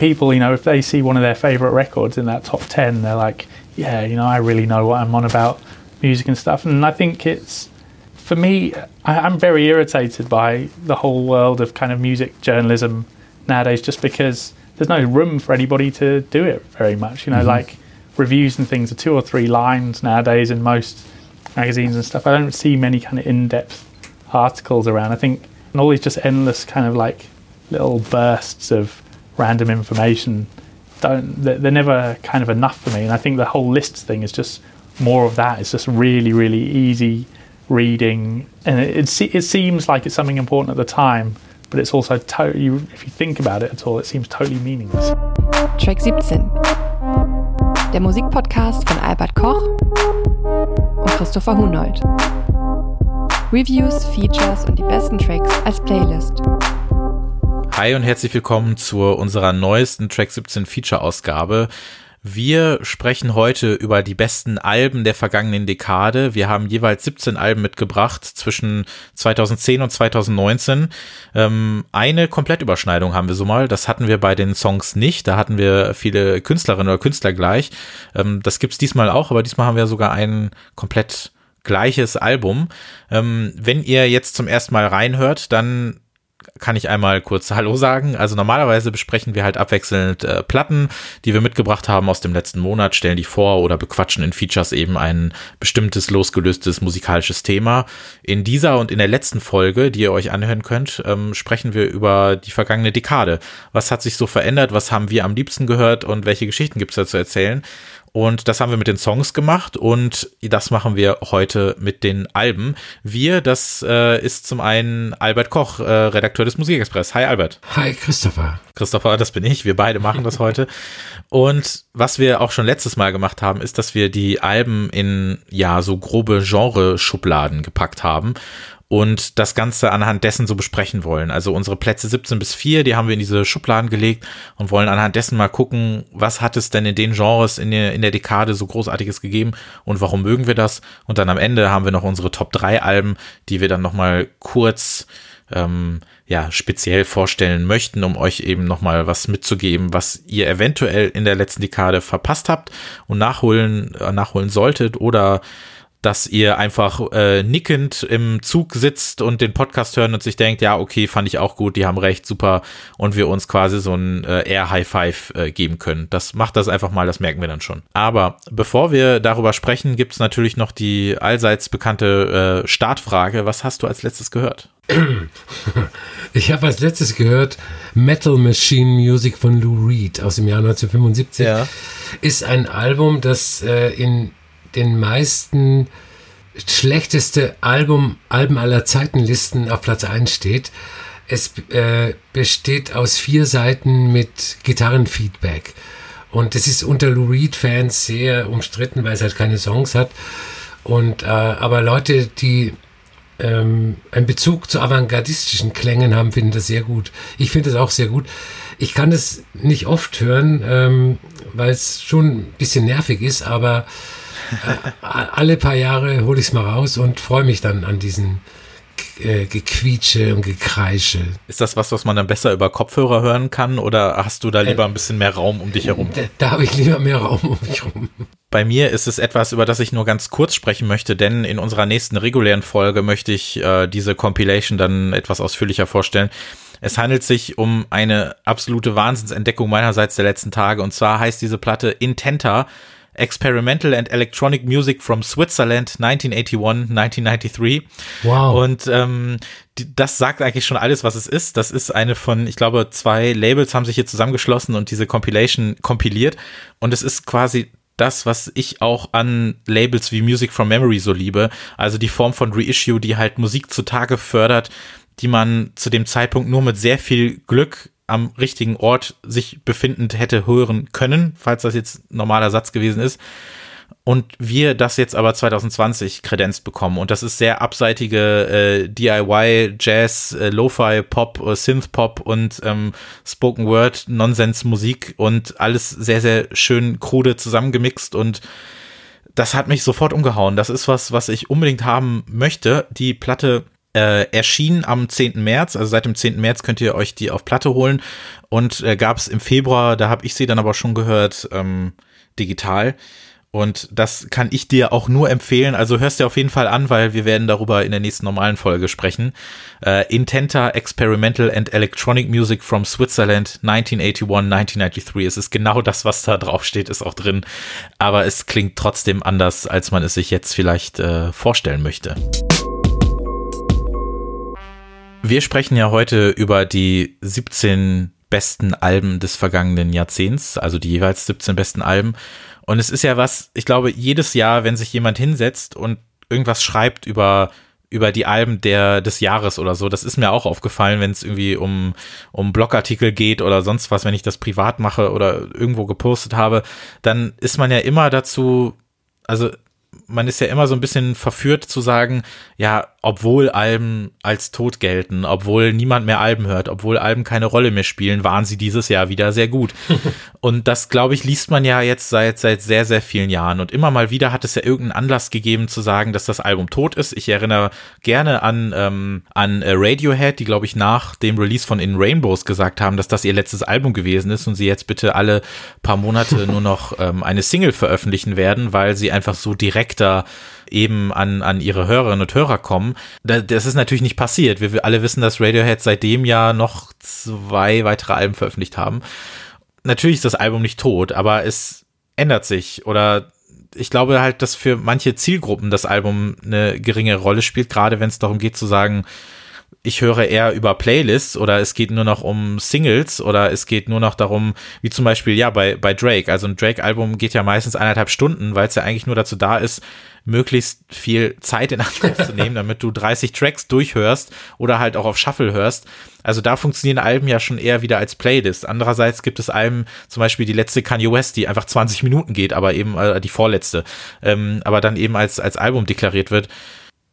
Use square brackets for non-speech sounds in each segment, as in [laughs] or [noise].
people, you know, if they see one of their favorite records in that top 10, they're like, yeah, you know, I really know what I'm on about music and stuff. And I think it's, for me, I, I'm very irritated by the whole world of kind of music journalism nowadays just because there's no room for anybody to do it very much. You know, mm-hmm. like reviews and things are two or three lines nowadays in most magazines and stuff. I don't see many kind of in depth articles around. I think and all these just endless kind of like little bursts of random information don't they're never kind of enough for me. And i think the whole lists thing is just more of that. It's just really really easy reading. And it, it, it seems like it's something important at the time but it's also totally if you think about it at all it seems totally meaningless. Track 17 der musikpodcast von albert koch und christopher hunold. Reviews features und die besten tracks als playlist Hi und herzlich willkommen zu unserer neuesten Track 17 Feature Ausgabe. Wir sprechen heute über die besten Alben der vergangenen Dekade. Wir haben jeweils 17 Alben mitgebracht zwischen 2010 und 2019. Ähm, eine Komplettüberschneidung haben wir so mal. Das hatten wir bei den Songs nicht. Da hatten wir viele Künstlerinnen oder Künstler gleich. Ähm, das gibt's diesmal auch, aber diesmal haben wir sogar ein komplett gleiches Album. Ähm, wenn ihr jetzt zum ersten Mal reinhört, dann kann ich einmal kurz Hallo sagen. Also normalerweise besprechen wir halt abwechselnd äh, Platten, die wir mitgebracht haben aus dem letzten Monat, stellen die vor oder bequatschen in Features eben ein bestimmtes losgelöstes musikalisches Thema. In dieser und in der letzten Folge, die ihr euch anhören könnt, ähm, sprechen wir über die vergangene Dekade. Was hat sich so verändert? Was haben wir am liebsten gehört und welche Geschichten gibt es da zu erzählen? Und das haben wir mit den Songs gemacht und das machen wir heute mit den Alben. Wir, das äh, ist zum einen Albert Koch, äh, Redakteur des Musikexpress. Hi Albert. Hi Christopher. Christopher, das bin ich. Wir beide machen das heute. Und was wir auch schon letztes Mal gemacht haben, ist, dass wir die Alben in ja so grobe Genre-Schubladen gepackt haben und das Ganze anhand dessen so besprechen wollen. Also unsere Plätze 17 bis 4, die haben wir in diese Schubladen gelegt und wollen anhand dessen mal gucken, was hat es denn in den Genres in der, in der Dekade so großartiges gegeben und warum mögen wir das. Und dann am Ende haben wir noch unsere Top 3 Alben, die wir dann nochmal kurz ähm, ja, speziell vorstellen möchten, um euch eben nochmal was mitzugeben, was ihr eventuell in der letzten Dekade verpasst habt und nachholen, äh, nachholen solltet oder dass ihr einfach äh, nickend im Zug sitzt und den Podcast hören und sich denkt, ja, okay, fand ich auch gut, die haben recht, super, und wir uns quasi so ein äh, Air High Five äh, geben können. Das macht das einfach mal, das merken wir dann schon. Aber bevor wir darüber sprechen, gibt es natürlich noch die allseits bekannte äh, Startfrage. Was hast du als letztes gehört? [clears throat] Ich habe als letztes gehört Metal Machine Music von Lou Reed aus dem Jahr 1975. Ja. Ist ein Album, das äh, in den meisten schlechteste Album, Alben aller Zeitenlisten auf Platz 1 steht. Es äh, besteht aus vier Seiten mit Gitarrenfeedback. Und das ist unter Lou Reed-Fans sehr umstritten, weil es halt keine Songs hat. Und, äh, aber Leute, die ähm, einen Bezug zu avantgardistischen Klängen haben, finden das sehr gut. Ich finde das auch sehr gut. Ich kann das nicht oft hören, ähm, weil es schon ein bisschen nervig ist, aber [laughs] alle paar Jahre hole ich es mal raus und freue mich dann an diesen äh, Gequietsche und Gekreische. Ist das was, was man dann besser über Kopfhörer hören kann oder hast du da lieber ein bisschen mehr Raum um dich herum? Da, da habe ich lieber mehr Raum um mich herum. Bei mir ist es etwas, über das ich nur ganz kurz sprechen möchte, denn in unserer nächsten regulären Folge möchte ich äh, diese Compilation dann etwas ausführlicher vorstellen. Es handelt sich um eine absolute Wahnsinnsentdeckung meinerseits der letzten Tage und zwar heißt diese Platte Intenta Experimental and Electronic Music from Switzerland 1981-1993. Wow. Und ähm, die, das sagt eigentlich schon alles, was es ist. Das ist eine von, ich glaube, zwei Labels haben sich hier zusammengeschlossen und diese Compilation kompiliert. Und es ist quasi das, was ich auch an Labels wie Music from Memory so liebe. Also die Form von Reissue, die halt Musik zutage fördert, die man zu dem Zeitpunkt nur mit sehr viel Glück am richtigen Ort sich befindend hätte hören können, falls das jetzt normaler Satz gewesen ist. Und wir das jetzt aber 2020 kredenzt bekommen. Und das ist sehr abseitige äh, DIY, Jazz, äh, Lo-Fi, Pop, äh, Synth-Pop und ähm, Spoken Word, Nonsens-Musik und alles sehr, sehr schön krude zusammengemixt und das hat mich sofort umgehauen. Das ist was, was ich unbedingt haben möchte. Die Platte äh, erschien am 10. März, also seit dem 10. März könnt ihr euch die auf Platte holen und äh, gab es im Februar, da habe ich sie dann aber schon gehört, ähm, digital. Und das kann ich dir auch nur empfehlen. Also hörst dir auf jeden Fall an, weil wir werden darüber in der nächsten normalen Folge sprechen. Äh, Intenta Experimental and Electronic Music from Switzerland 1981-1993. Es ist genau das, was da drauf steht, ist auch drin. Aber es klingt trotzdem anders, als man es sich jetzt vielleicht äh, vorstellen möchte. Wir sprechen ja heute über die 17 besten Alben des vergangenen Jahrzehnts, also die jeweils 17 besten Alben. Und es ist ja was, ich glaube, jedes Jahr, wenn sich jemand hinsetzt und irgendwas schreibt über über die Alben der des Jahres oder so. Das ist mir auch aufgefallen, wenn es irgendwie um um Blogartikel geht oder sonst was, wenn ich das privat mache oder irgendwo gepostet habe, dann ist man ja immer dazu, also man ist ja immer so ein bisschen verführt zu sagen, ja, obwohl Alben als tot gelten, obwohl niemand mehr Alben hört, obwohl Alben keine Rolle mehr spielen, waren sie dieses Jahr wieder sehr gut. [laughs] und das, glaube ich, liest man ja jetzt seit, seit sehr, sehr vielen Jahren. Und immer mal wieder hat es ja irgendeinen Anlass gegeben zu sagen, dass das Album tot ist. Ich erinnere gerne an, ähm, an äh, Radiohead, die, glaube ich, nach dem Release von In Rainbows gesagt haben, dass das ihr letztes Album gewesen ist und sie jetzt bitte alle paar Monate [laughs] nur noch ähm, eine Single veröffentlichen werden, weil sie einfach so direkter eben an, an ihre Hörerinnen und Hörer kommen. Das ist natürlich nicht passiert. Wir alle wissen, dass Radiohead seitdem ja noch zwei weitere Alben veröffentlicht haben. Natürlich ist das Album nicht tot, aber es ändert sich oder ich glaube halt, dass für manche Zielgruppen das Album eine geringe Rolle spielt, gerade wenn es darum geht zu sagen, ich höre eher über Playlists oder es geht nur noch um Singles oder es geht nur noch darum, wie zum Beispiel, ja, bei, bei Drake. Also ein Drake-Album geht ja meistens eineinhalb Stunden, weil es ja eigentlich nur dazu da ist, möglichst viel Zeit in Anspruch zu nehmen, damit du 30 Tracks durchhörst oder halt auch auf Shuffle hörst. Also da funktionieren Alben ja schon eher wieder als Playlist. Andererseits gibt es Alben, zum Beispiel die letzte Kanye West, die einfach 20 Minuten geht, aber eben äh, die vorletzte, ähm, aber dann eben als, als Album deklariert wird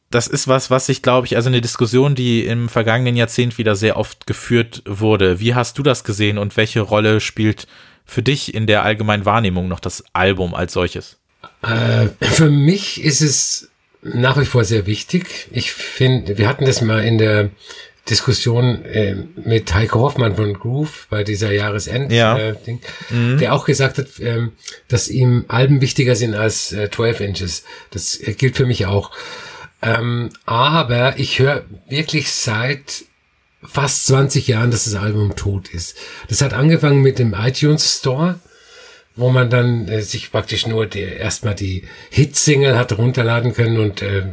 das ist was, was ich glaube ich, also eine Diskussion, die im vergangenen Jahrzehnt wieder sehr oft geführt wurde. Wie hast du das gesehen und welche Rolle spielt für dich in der allgemeinen Wahrnehmung noch das Album als solches? Äh, für mich ist es nach wie vor sehr wichtig. Ich finde, wir hatten das mal in der Diskussion äh, mit Heiko Hoffmann von Groove bei dieser Jahresend ja. äh, mhm. der auch gesagt hat, ähm, dass ihm Alben wichtiger sind als äh, 12 Inches. Das äh, gilt für mich auch. Ähm, aber ich höre wirklich seit fast 20 Jahren, dass das Album tot ist. Das hat angefangen mit dem iTunes Store, wo man dann äh, sich praktisch nur erstmal die Hitsingle hat runterladen können und äh,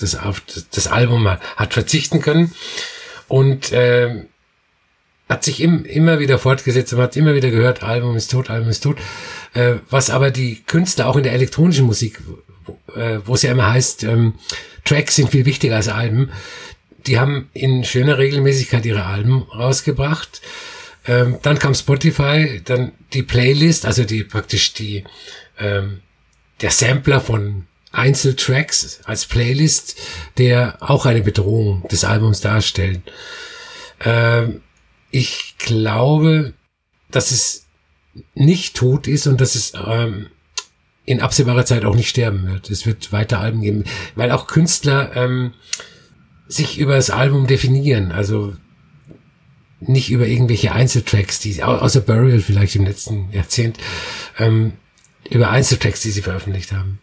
das, auf, das Album hat verzichten können. Und äh, hat sich im, immer wieder fortgesetzt, man hat immer wieder gehört, Album ist tot, Album ist tot. Äh, was aber die Künstler auch in der elektronischen Musik wo es ja immer heißt, ähm, Tracks sind viel wichtiger als Alben. Die haben in schöner Regelmäßigkeit ihre Alben rausgebracht. Ähm, dann kam Spotify, dann die Playlist, also die praktisch die ähm, der Sampler von Einzeltracks als Playlist, der auch eine Bedrohung des Albums darstellt. Ähm, ich glaube, dass es nicht tot ist und dass es ähm, in absehbarer Zeit auch nicht sterben wird. Es wird weiter Alben geben, weil auch Künstler ähm, sich über das Album definieren. Also nicht über irgendwelche Einzeltracks, die außer Burial vielleicht im letzten Jahrzehnt, ähm, über Einzeltracks, die sie veröffentlicht haben.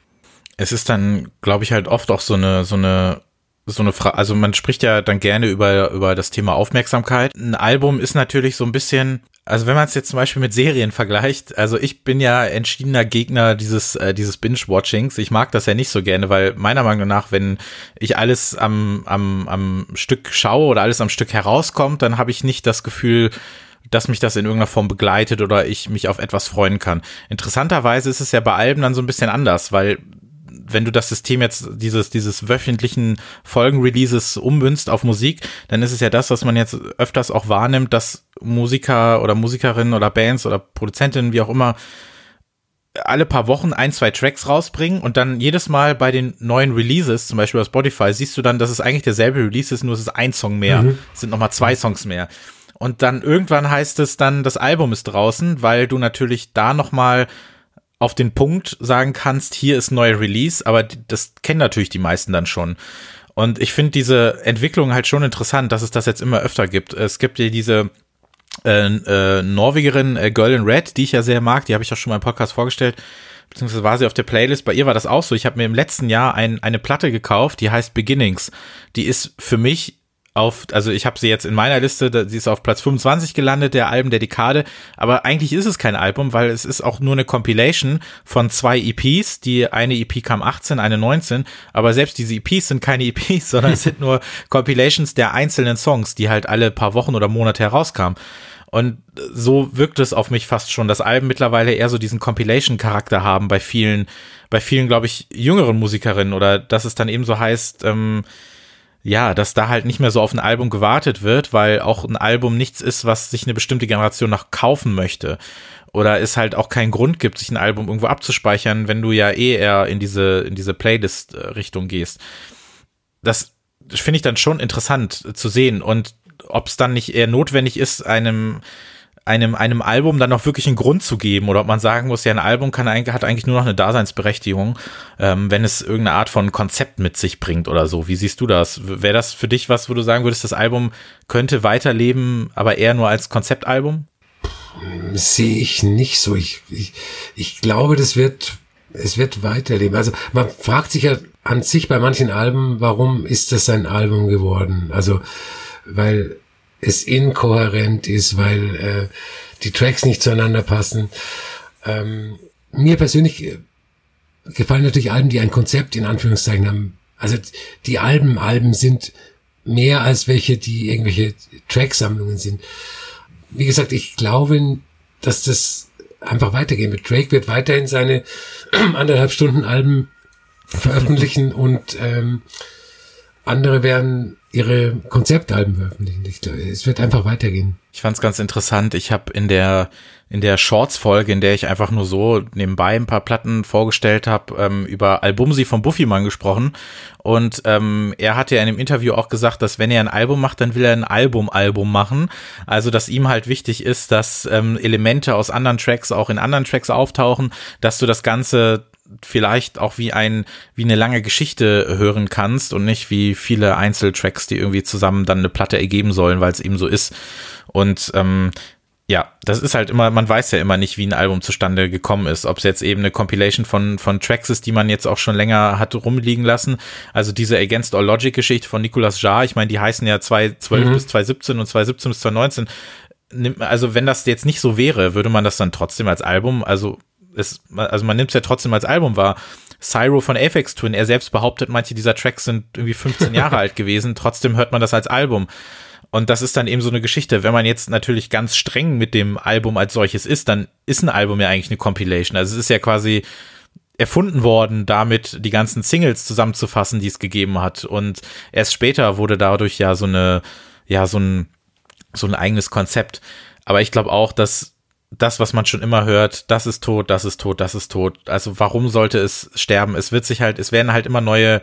Es ist dann, glaube ich, halt oft auch so eine so eine so eine Frage, also man spricht ja dann gerne über, über das Thema Aufmerksamkeit. Ein Album ist natürlich so ein bisschen, also wenn man es jetzt zum Beispiel mit Serien vergleicht, also ich bin ja entschiedener Gegner dieses, äh, dieses Binge-Watchings. Ich mag das ja nicht so gerne, weil meiner Meinung nach, wenn ich alles am, am, am Stück schaue oder alles am Stück herauskommt, dann habe ich nicht das Gefühl, dass mich das in irgendeiner Form begleitet oder ich mich auf etwas freuen kann. Interessanterweise ist es ja bei Alben dann so ein bisschen anders, weil wenn du das System jetzt dieses, dieses wöchentlichen Folgenreleases ummünzt auf Musik, dann ist es ja das, was man jetzt öfters auch wahrnimmt, dass Musiker oder Musikerinnen oder Bands oder Produzentinnen, wie auch immer, alle paar Wochen ein, zwei Tracks rausbringen und dann jedes Mal bei den neuen Releases, zum Beispiel auf Spotify, siehst du dann, dass es eigentlich derselbe Release ist, nur es ist ein Song mehr, mhm. es sind nochmal zwei Songs mehr. Und dann irgendwann heißt es dann, das Album ist draußen, weil du natürlich da nochmal auf den Punkt sagen kannst, hier ist neuer Release, aber das kennen natürlich die meisten dann schon. Und ich finde diese Entwicklung halt schon interessant, dass es das jetzt immer öfter gibt. Es gibt ja diese äh, äh, Norwegerin äh, Girl in Red, die ich ja sehr mag, die habe ich auch schon mal im Podcast vorgestellt, beziehungsweise war sie auf der Playlist. Bei ihr war das auch so. Ich habe mir im letzten Jahr ein, eine Platte gekauft, die heißt Beginnings. Die ist für mich auf, also ich habe sie jetzt in meiner Liste, sie ist auf Platz 25 gelandet, der Alben der Dekade, aber eigentlich ist es kein Album, weil es ist auch nur eine Compilation von zwei EPs, die eine EP kam 18, eine 19, aber selbst diese EPs sind keine EPs, [laughs] sondern es sind nur Compilations der einzelnen Songs, die halt alle paar Wochen oder Monate herauskamen. Und so wirkt es auf mich fast schon, dass Alben mittlerweile eher so diesen Compilation-Charakter haben bei vielen, bei vielen, glaube ich, jüngeren Musikerinnen. Oder dass es dann eben so heißt, ähm, ja, dass da halt nicht mehr so auf ein Album gewartet wird, weil auch ein Album nichts ist, was sich eine bestimmte Generation noch kaufen möchte. Oder es halt auch keinen Grund gibt, sich ein Album irgendwo abzuspeichern, wenn du ja eh eher in diese, in diese Playlist-Richtung gehst. Das finde ich dann schon interessant zu sehen und ob es dann nicht eher notwendig ist, einem einem, einem Album dann noch wirklich einen Grund zu geben oder ob man sagen muss, ja, ein Album kann eigentlich, hat eigentlich nur noch eine Daseinsberechtigung, ähm, wenn es irgendeine Art von Konzept mit sich bringt oder so. Wie siehst du das? Wäre das für dich was, wo du sagen würdest, das Album könnte weiterleben, aber eher nur als Konzeptalbum? Sehe ich nicht so. Ich, ich, ich glaube, das wird, es wird weiterleben. Also man fragt sich ja an sich bei manchen Alben, warum ist das ein Album geworden? Also, weil es inkohärent ist, weil äh, die Tracks nicht zueinander passen. Ähm, mir persönlich äh, gefallen natürlich Alben, die ein Konzept in Anführungszeichen haben. Also die Alben, Alben sind mehr als welche, die irgendwelche Tracksammlungen sind. Wie gesagt, ich glaube, dass das einfach weitergehen wird. Drake wird weiterhin seine [clears throat] anderthalb Stunden Alben veröffentlichen und ähm, andere werden ihre Konzeptalben veröffentlichen. Es wird einfach weitergehen. Ich fand es ganz interessant. Ich habe in der in der Shorts-Folge, in der ich einfach nur so nebenbei ein paar Platten vorgestellt habe, ähm, über Albumsi von Buffyman gesprochen. Und ähm, er hatte ja in dem Interview auch gesagt, dass wenn er ein Album macht, dann will er ein Album-Album machen. Also, dass ihm halt wichtig ist, dass ähm, Elemente aus anderen Tracks auch in anderen Tracks auftauchen, dass du das Ganze vielleicht auch wie ein, wie eine lange Geschichte hören kannst und nicht wie viele Einzeltracks, die irgendwie zusammen dann eine Platte ergeben sollen, weil es eben so ist. Und ähm, ja, das ist halt immer, man weiß ja immer nicht, wie ein Album zustande gekommen ist. Ob es jetzt eben eine Compilation von, von Tracks ist, die man jetzt auch schon länger hat rumliegen lassen. Also diese Against All Logic Geschichte von Nicolas Jarre, ich meine, die heißen ja 2012 mhm. bis 2017 und 2017 bis 2019. Also wenn das jetzt nicht so wäre, würde man das dann trotzdem als Album, also es, also man nimmt es ja trotzdem als Album wahr. Cyro von Aphex Twin, er selbst behauptet, manche dieser Tracks sind irgendwie 15 [laughs] Jahre alt gewesen, trotzdem hört man das als Album. Und das ist dann eben so eine Geschichte. Wenn man jetzt natürlich ganz streng mit dem Album als solches ist, dann ist ein Album ja eigentlich eine Compilation. Also es ist ja quasi erfunden worden, damit die ganzen Singles zusammenzufassen, die es gegeben hat. Und erst später wurde dadurch ja so eine, ja, so ein, so ein eigenes Konzept. Aber ich glaube auch, dass das, was man schon immer hört, das ist tot, das ist tot, das ist tot. Also warum sollte es sterben? Es wird sich halt, es werden halt immer neue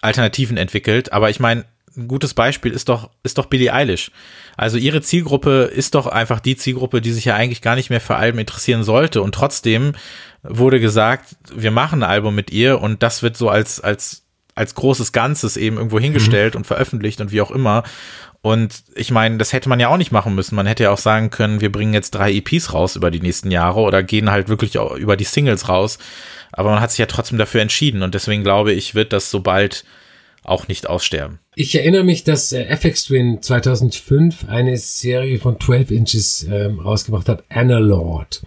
Alternativen entwickelt. Aber ich meine, ein gutes Beispiel ist doch, ist doch Billie Eilish. Also ihre Zielgruppe ist doch einfach die Zielgruppe, die sich ja eigentlich gar nicht mehr für Alben interessieren sollte. Und trotzdem wurde gesagt, wir machen ein Album mit ihr und das wird so als, als, als großes Ganzes eben irgendwo hingestellt mhm. und veröffentlicht und wie auch immer. Und ich meine, das hätte man ja auch nicht machen müssen. Man hätte ja auch sagen können, wir bringen jetzt drei EPs raus über die nächsten Jahre oder gehen halt wirklich über die Singles raus. Aber man hat sich ja trotzdem dafür entschieden und deswegen glaube ich, wird das so bald auch nicht aussterben. Ich erinnere mich, dass äh, FX Twin 2005 eine Serie von 12 Inches ähm, rausgebracht hat, Analord.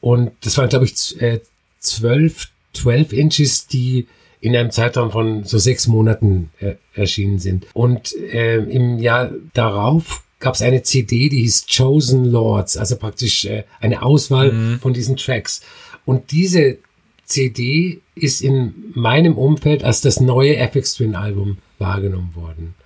Und das waren, glaube ich, äh, 12, 12 Inches, die in einem Zeitraum von so sechs Monaten äh, erschienen sind. Und äh, im Jahr darauf gab es eine CD, die hieß Chosen Lords, also praktisch äh, eine Auswahl mhm. von diesen Tracks. Und diese CD ist in meinem Umfeld als das neue FX Twin Album wahrgenommen worden.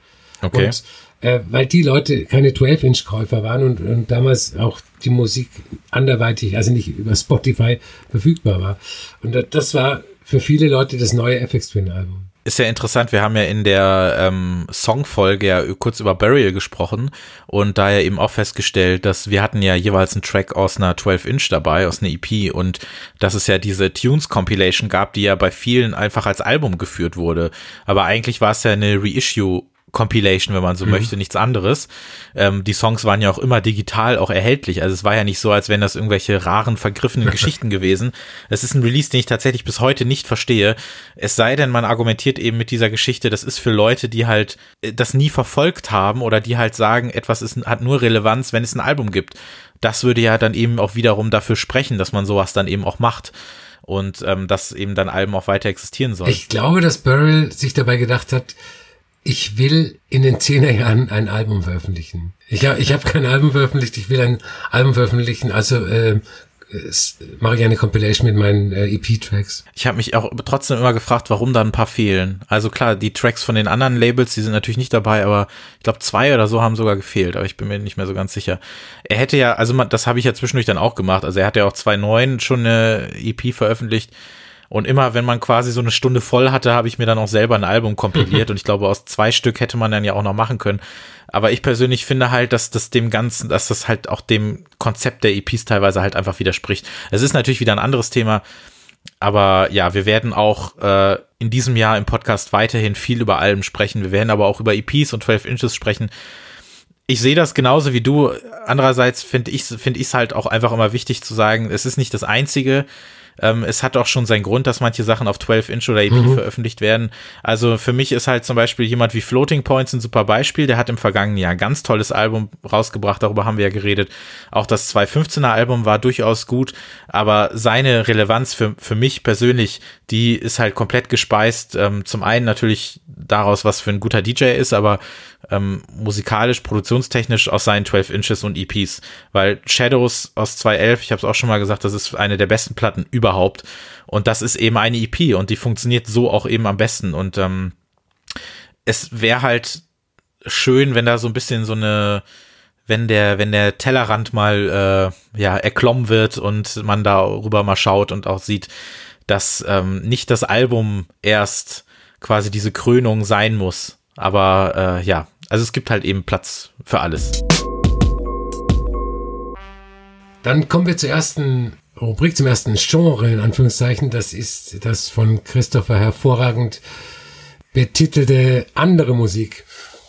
Okay. Und äh, weil die Leute keine 12-Inch-Käufer waren und, und damals auch die Musik anderweitig, also nicht über Spotify verfügbar war. Und das war für viele Leute das neue FX Twin Album. ist ja interessant, wir haben ja in der ähm, Songfolge ja kurz über Burial gesprochen und da ja eben auch festgestellt, dass wir hatten ja jeweils einen Track aus einer 12-Inch dabei, aus einer EP und dass es ja diese Tunes-Compilation gab, die ja bei vielen einfach als Album geführt wurde. Aber eigentlich war es ja eine Reissue Compilation, wenn man so mhm. möchte, nichts anderes. Ähm, die Songs waren ja auch immer digital auch erhältlich. Also es war ja nicht so, als wären das irgendwelche raren, vergriffenen [laughs] Geschichten gewesen. Es ist ein Release, den ich tatsächlich bis heute nicht verstehe. Es sei denn, man argumentiert eben mit dieser Geschichte, das ist für Leute, die halt äh, das nie verfolgt haben oder die halt sagen, etwas ist, hat nur Relevanz, wenn es ein Album gibt. Das würde ja dann eben auch wiederum dafür sprechen, dass man sowas dann eben auch macht und ähm, dass eben dann Alben auch weiter existieren sollen. Ich glaube, dass Burrell sich dabei gedacht hat, ich will in den Zehnerjahren ein Album veröffentlichen. Ich habe ich hab kein Album veröffentlicht, ich will ein Album veröffentlichen, also äh, mache ich eine Compilation mit meinen äh, EP-Tracks. Ich habe mich auch trotzdem immer gefragt, warum da ein paar fehlen. Also klar, die Tracks von den anderen Labels, die sind natürlich nicht dabei, aber ich glaube zwei oder so haben sogar gefehlt, aber ich bin mir nicht mehr so ganz sicher. Er hätte ja, also das habe ich ja zwischendurch dann auch gemacht, also er hat ja auch zwei neuen schon eine EP veröffentlicht und immer, wenn man quasi so eine Stunde voll hatte, habe ich mir dann auch selber ein Album kompiliert. [laughs] und ich glaube, aus zwei Stück hätte man dann ja auch noch machen können. Aber ich persönlich finde halt, dass das dem Ganzen, dass das halt auch dem Konzept der EPs teilweise halt einfach widerspricht. Es ist natürlich wieder ein anderes Thema. Aber ja, wir werden auch äh, in diesem Jahr im Podcast weiterhin viel über Alben sprechen. Wir werden aber auch über EPs und 12 Inches sprechen. Ich sehe das genauso wie du. Andererseits finde ich finde ich es halt auch einfach immer wichtig zu sagen, es ist nicht das einzige ähm, es hat auch schon seinen Grund, dass manche Sachen auf 12-Inch oder EP mhm. veröffentlicht werden. Also für mich ist halt zum Beispiel jemand wie Floating Points ein super Beispiel. Der hat im vergangenen Jahr ein ganz tolles Album rausgebracht, darüber haben wir ja geredet. Auch das 2015er Album war durchaus gut, aber seine Relevanz für, für mich persönlich, die ist halt komplett gespeist. Ähm, zum einen natürlich daraus, was für ein guter DJ ist, aber ähm, musikalisch, produktionstechnisch aus seinen 12 Inches und EPs. Weil Shadows aus 2011, ich habe es auch schon mal gesagt, das ist eine der besten Platten überhaupt. Und das ist eben eine EP und die funktioniert so auch eben am besten. Und ähm, es wäre halt schön, wenn da so ein bisschen so eine, wenn der, wenn der Tellerrand mal äh, ja erklommen wird und man darüber mal schaut und auch sieht, dass ähm, nicht das Album erst quasi diese Krönung sein muss, aber äh, ja, also es gibt halt eben Platz für alles. Dann kommen wir zur ersten Rubrik, zum ersten Genre, in Anführungszeichen. Das ist das von Christopher hervorragend betitelte andere Musik.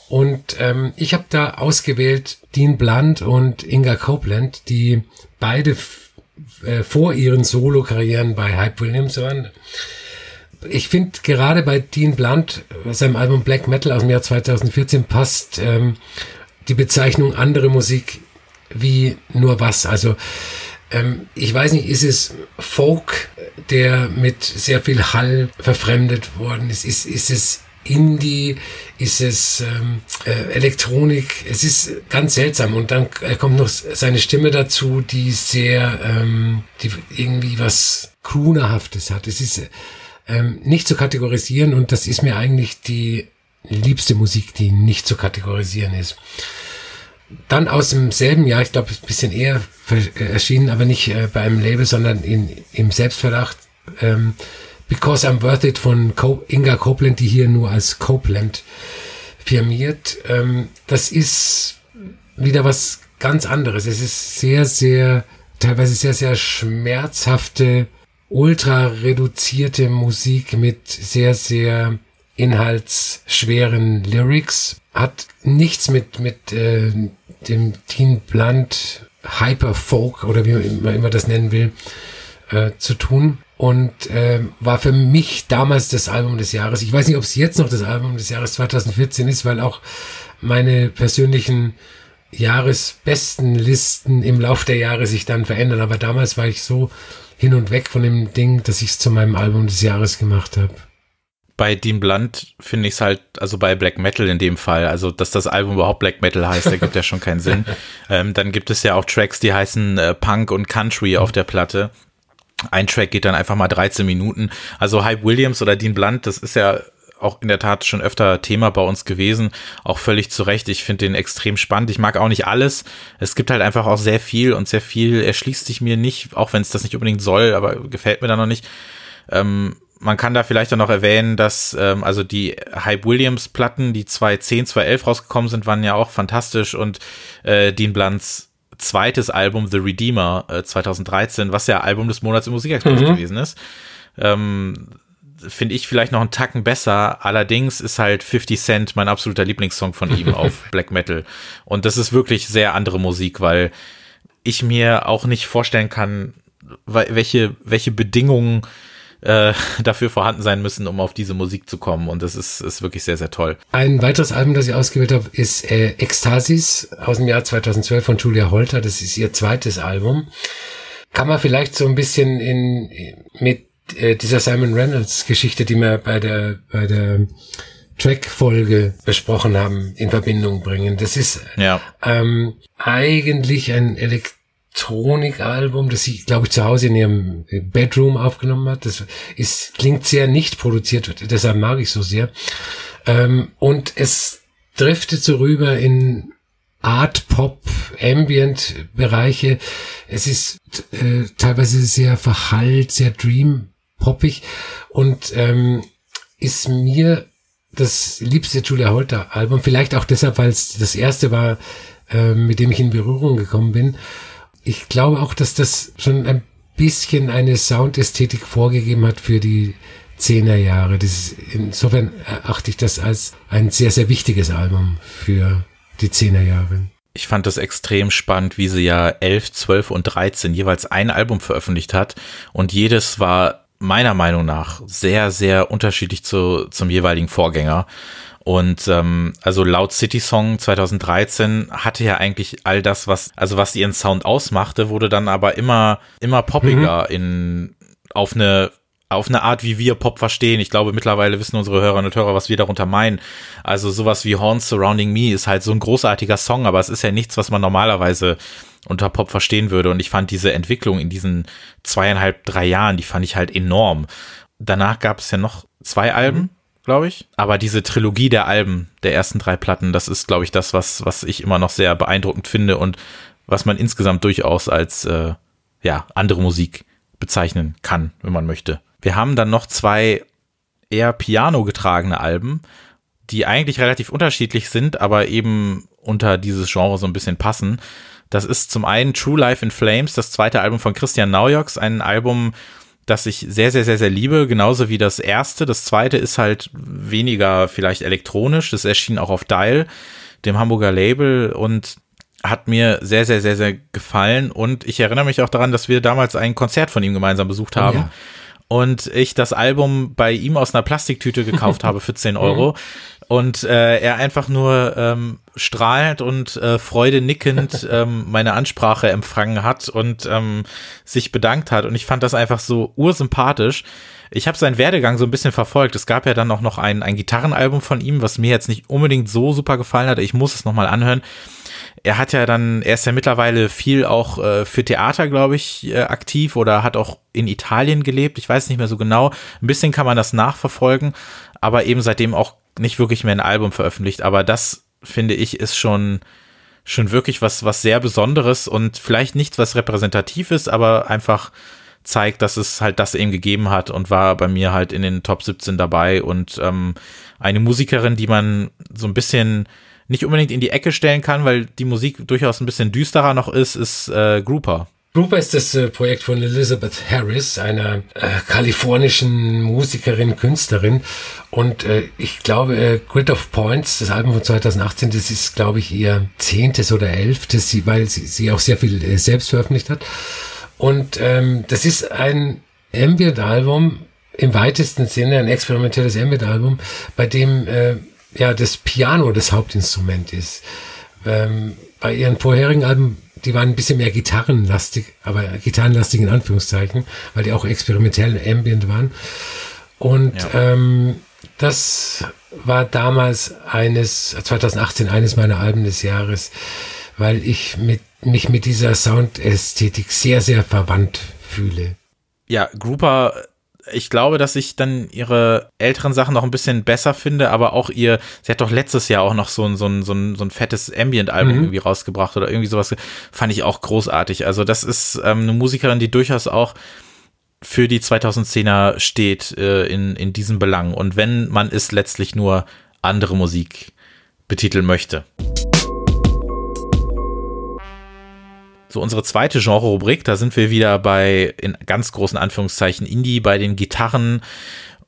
Und ähm, ich habe da ausgewählt Dean Blunt und Inga Copeland, die beide äh, vor ihren Solo-Karrieren bei Hype Williams waren ich finde gerade bei Dean Blunt, seinem Album Black Metal aus dem Jahr 2014, passt ähm, die Bezeichnung andere Musik wie nur was. Also ähm, ich weiß nicht, ist es Folk, der mit sehr viel Hall verfremdet worden ist? Ist, ist es Indie? Ist es ähm, äh, Elektronik? Es ist ganz seltsam. Und dann kommt noch seine Stimme dazu, die sehr, ähm, die irgendwie was Croonerhaftes hat. Es ist ähm, nicht zu kategorisieren und das ist mir eigentlich die liebste Musik, die nicht zu kategorisieren ist. Dann aus demselben Jahr, ich glaube, ein bisschen eher äh, erschienen, aber nicht äh, bei einem Label, sondern in, im Selbstverdacht, ähm, Because I'm Worth It von Co Inga Copeland, die hier nur als Copeland firmiert. Ähm, das ist wieder was ganz anderes. Es ist sehr, sehr, teilweise sehr, sehr schmerzhafte ultra reduzierte Musik mit sehr, sehr inhaltsschweren Lyrics. Hat nichts mit, mit äh, dem Teen Blunt Hyper Folk oder wie man immer das nennen will, äh, zu tun. Und äh, war für mich damals das Album des Jahres. Ich weiß nicht, ob es jetzt noch das Album des Jahres 2014 ist, weil auch meine persönlichen Jahresbestenlisten im Lauf der Jahre sich dann verändern. Aber damals war ich so hin und weg von dem Ding, dass ich es zu meinem Album des Jahres gemacht habe. Bei Dean Blunt finde ich es halt, also bei Black Metal in dem Fall, also dass das Album überhaupt Black Metal heißt, da gibt ja schon keinen Sinn. [laughs] Ähm, dann gibt es ja auch Tracks, die heißen äh, Punk und Country auf der Platte. Ein Track geht dann einfach mal 13 Minuten. Also Hype Williams oder Dean Blunt, das ist ja auch in der Tat schon öfter Thema bei uns gewesen. Auch völlig zu Recht. Ich finde den extrem spannend. Ich mag auch nicht alles. Es gibt halt einfach auch sehr viel und sehr viel erschließt sich mir nicht, auch wenn es das nicht unbedingt soll, aber gefällt mir da noch nicht. Ähm, man kann da vielleicht auch noch erwähnen, dass ähm, also die Hype Williams Platten, die 2010, 2011 rausgekommen sind, waren ja auch fantastisch und äh, Dean Blunts zweites Album The Redeemer äh, 2013, was ja Album des Monats im Musikexpress mhm. gewesen ist, ähm, finde ich vielleicht noch einen Tacken besser. Allerdings ist halt 50 Cent mein absoluter Lieblingssong von ihm auf [laughs] Black Metal und das ist wirklich sehr andere Musik, weil ich mir auch nicht vorstellen kann, welche welche Bedingungen äh, [laughs] dafür vorhanden sein müssen, um auf diese Musik zu kommen. Und das ist, ist wirklich sehr, sehr toll. Ein weiteres Album, das ich ausgewählt habe, ist äh, Ekstasis aus dem Jahr 2012 von Julia Holter. Das ist ihr zweites Album. Kann man vielleicht so ein bisschen in mit äh, dieser Simon Reynolds Geschichte, die wir bei der bei der Track-Folge besprochen haben, in Verbindung bringen. Das ist ja. ähm, eigentlich ein Elekt Elektronikalbum, das sie, glaube ich, zu Hause in ihrem Bedroom aufgenommen hat. Das ist, klingt sehr nicht produziert, deshalb mag ich so sehr. Ähm, und es driftet so rüber in Art, Pop, Ambient Bereiche. Es ist äh, teilweise sehr verhallt, sehr dream poppig und ähm, ist mir das liebste Julia Holter Album. Vielleicht auch deshalb, weil es das erste war, äh, mit dem ich in Berührung gekommen bin ich glaube auch, dass das schon ein bisschen eine Soundästhetik vorgegeben hat für die Zehnerjahre. Das insofern erachte ich das als ein sehr, sehr wichtiges Album für die Zehnerjahre. Ich fand das extrem spannend, wie sie ja 11, 12 und 13 jeweils ein Album veröffentlicht hat und jedes war meiner Meinung nach sehr, sehr unterschiedlich zu, zum jeweiligen Vorgänger. Und ähm, also laut City Song 2013 hatte ja eigentlich all das, was, also was ihren Sound ausmachte, wurde dann aber immer, immer poppiger mhm. in auf eine auf eine Art, wie wir Pop verstehen. Ich glaube, mittlerweile wissen unsere Hörerinnen und Hörer, was wir darunter meinen. Also sowas wie Horns Surrounding Me ist halt so ein großartiger Song, aber es ist ja nichts, was man normalerweise unter Pop verstehen würde. Und ich fand diese Entwicklung in diesen zweieinhalb, drei Jahren, die fand ich halt enorm. Danach gab es ja noch zwei Alben. Mhm glaube ich. Aber diese Trilogie der Alben, der ersten drei Platten, das ist, glaube ich, das, was, was ich immer noch sehr beeindruckend finde und was man insgesamt durchaus als äh, ja, andere Musik bezeichnen kann, wenn man möchte. Wir haben dann noch zwei eher Piano getragene Alben, die eigentlich relativ unterschiedlich sind, aber eben unter dieses Genre so ein bisschen passen. Das ist zum einen True Life in Flames, das zweite Album von Christian Naujoks, ein Album, das ich sehr, sehr, sehr, sehr liebe, genauso wie das erste. Das zweite ist halt weniger vielleicht elektronisch. Das erschien auch auf Dial, dem Hamburger Label und hat mir sehr, sehr, sehr, sehr gefallen. Und ich erinnere mich auch daran, dass wir damals ein Konzert von ihm gemeinsam besucht haben. Oh ja. Und ich das Album bei ihm aus einer Plastiktüte gekauft [laughs] habe für 10 Euro. Und äh, er einfach nur ähm, strahlend und äh, freudenickend [laughs] ähm, meine Ansprache empfangen hat und ähm, sich bedankt hat. Und ich fand das einfach so ursympathisch. Ich habe seinen Werdegang so ein bisschen verfolgt. Es gab ja dann auch noch ein, ein Gitarrenalbum von ihm, was mir jetzt nicht unbedingt so super gefallen hat. Ich muss es nochmal anhören. Er hat ja dann, er ist ja mittlerweile viel auch äh, für Theater, glaube ich, äh, aktiv oder hat auch in Italien gelebt. Ich weiß nicht mehr so genau. Ein bisschen kann man das nachverfolgen, aber eben seitdem auch nicht wirklich mehr ein Album veröffentlicht, aber das finde ich ist schon schon wirklich was was sehr Besonderes und vielleicht nichts was repräsentativ ist, aber einfach zeigt, dass es halt das eben gegeben hat und war bei mir halt in den Top 17 dabei und ähm, eine Musikerin, die man so ein bisschen nicht unbedingt in die Ecke stellen kann, weil die Musik durchaus ein bisschen düsterer noch ist, ist äh, Grouper. Grouper ist das äh, Projekt von Elizabeth Harris, einer äh, kalifornischen Musikerin, Künstlerin. Und äh, ich glaube, äh, Grid of Points, das Album von 2018, das ist, glaube ich, ihr zehntes oder elftes, weil sie, sie auch sehr viel äh, selbst veröffentlicht hat. Und ähm, das ist ein Ambient-Album, im weitesten Sinne ein experimentelles Ambient-Album, bei dem äh, ja das Piano das Hauptinstrument ist. Ähm, bei ihren vorherigen Alben die waren ein bisschen mehr gitarrenlastig, aber gitarrenlastig in Anführungszeichen, weil die auch experimentell ambient waren. Und ja. ähm, das war damals eines, 2018 eines meiner Alben des Jahres, weil ich mit, mich mit dieser Soundästhetik sehr, sehr verwandt fühle. Ja, Grouper ich glaube, dass ich dann ihre älteren Sachen noch ein bisschen besser finde, aber auch ihr, sie hat doch letztes Jahr auch noch so ein, so ein, so ein, so ein fettes Ambient-Album mhm. irgendwie rausgebracht oder irgendwie sowas, fand ich auch großartig. Also das ist ähm, eine Musikerin, die durchaus auch für die 2010er steht äh, in, in diesem Belang. Und wenn man es letztlich nur andere Musik betiteln möchte. So, unsere zweite Genre-Rubrik, da sind wir wieder bei, in ganz großen Anführungszeichen, Indie, bei den Gitarren.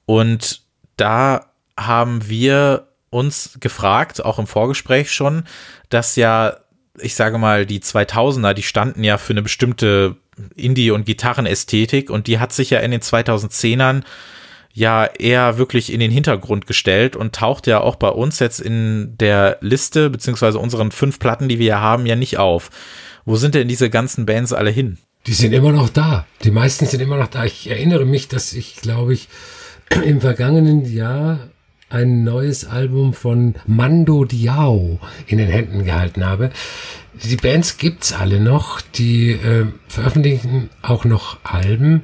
Und da haben wir uns gefragt, auch im Vorgespräch schon, dass ja, ich sage mal, die 2000er, die standen ja für eine bestimmte Indie- und Gitarrenästhetik und die hat sich ja in den 2010ern ja eher wirklich in den Hintergrund gestellt und taucht ja auch bei uns jetzt in der Liste, beziehungsweise unseren fünf Platten, die wir haben, ja nicht auf. Wo sind denn diese ganzen Bands alle hin? Die sind immer noch da. Die meisten sind immer noch da. Ich erinnere mich, dass ich, glaube ich, [clears throat] im vergangenen Jahr ein neues Album von Mando Diao in den Händen gehalten habe. Die Bands gibt's alle noch, die äh, veröffentlichen auch noch Alben.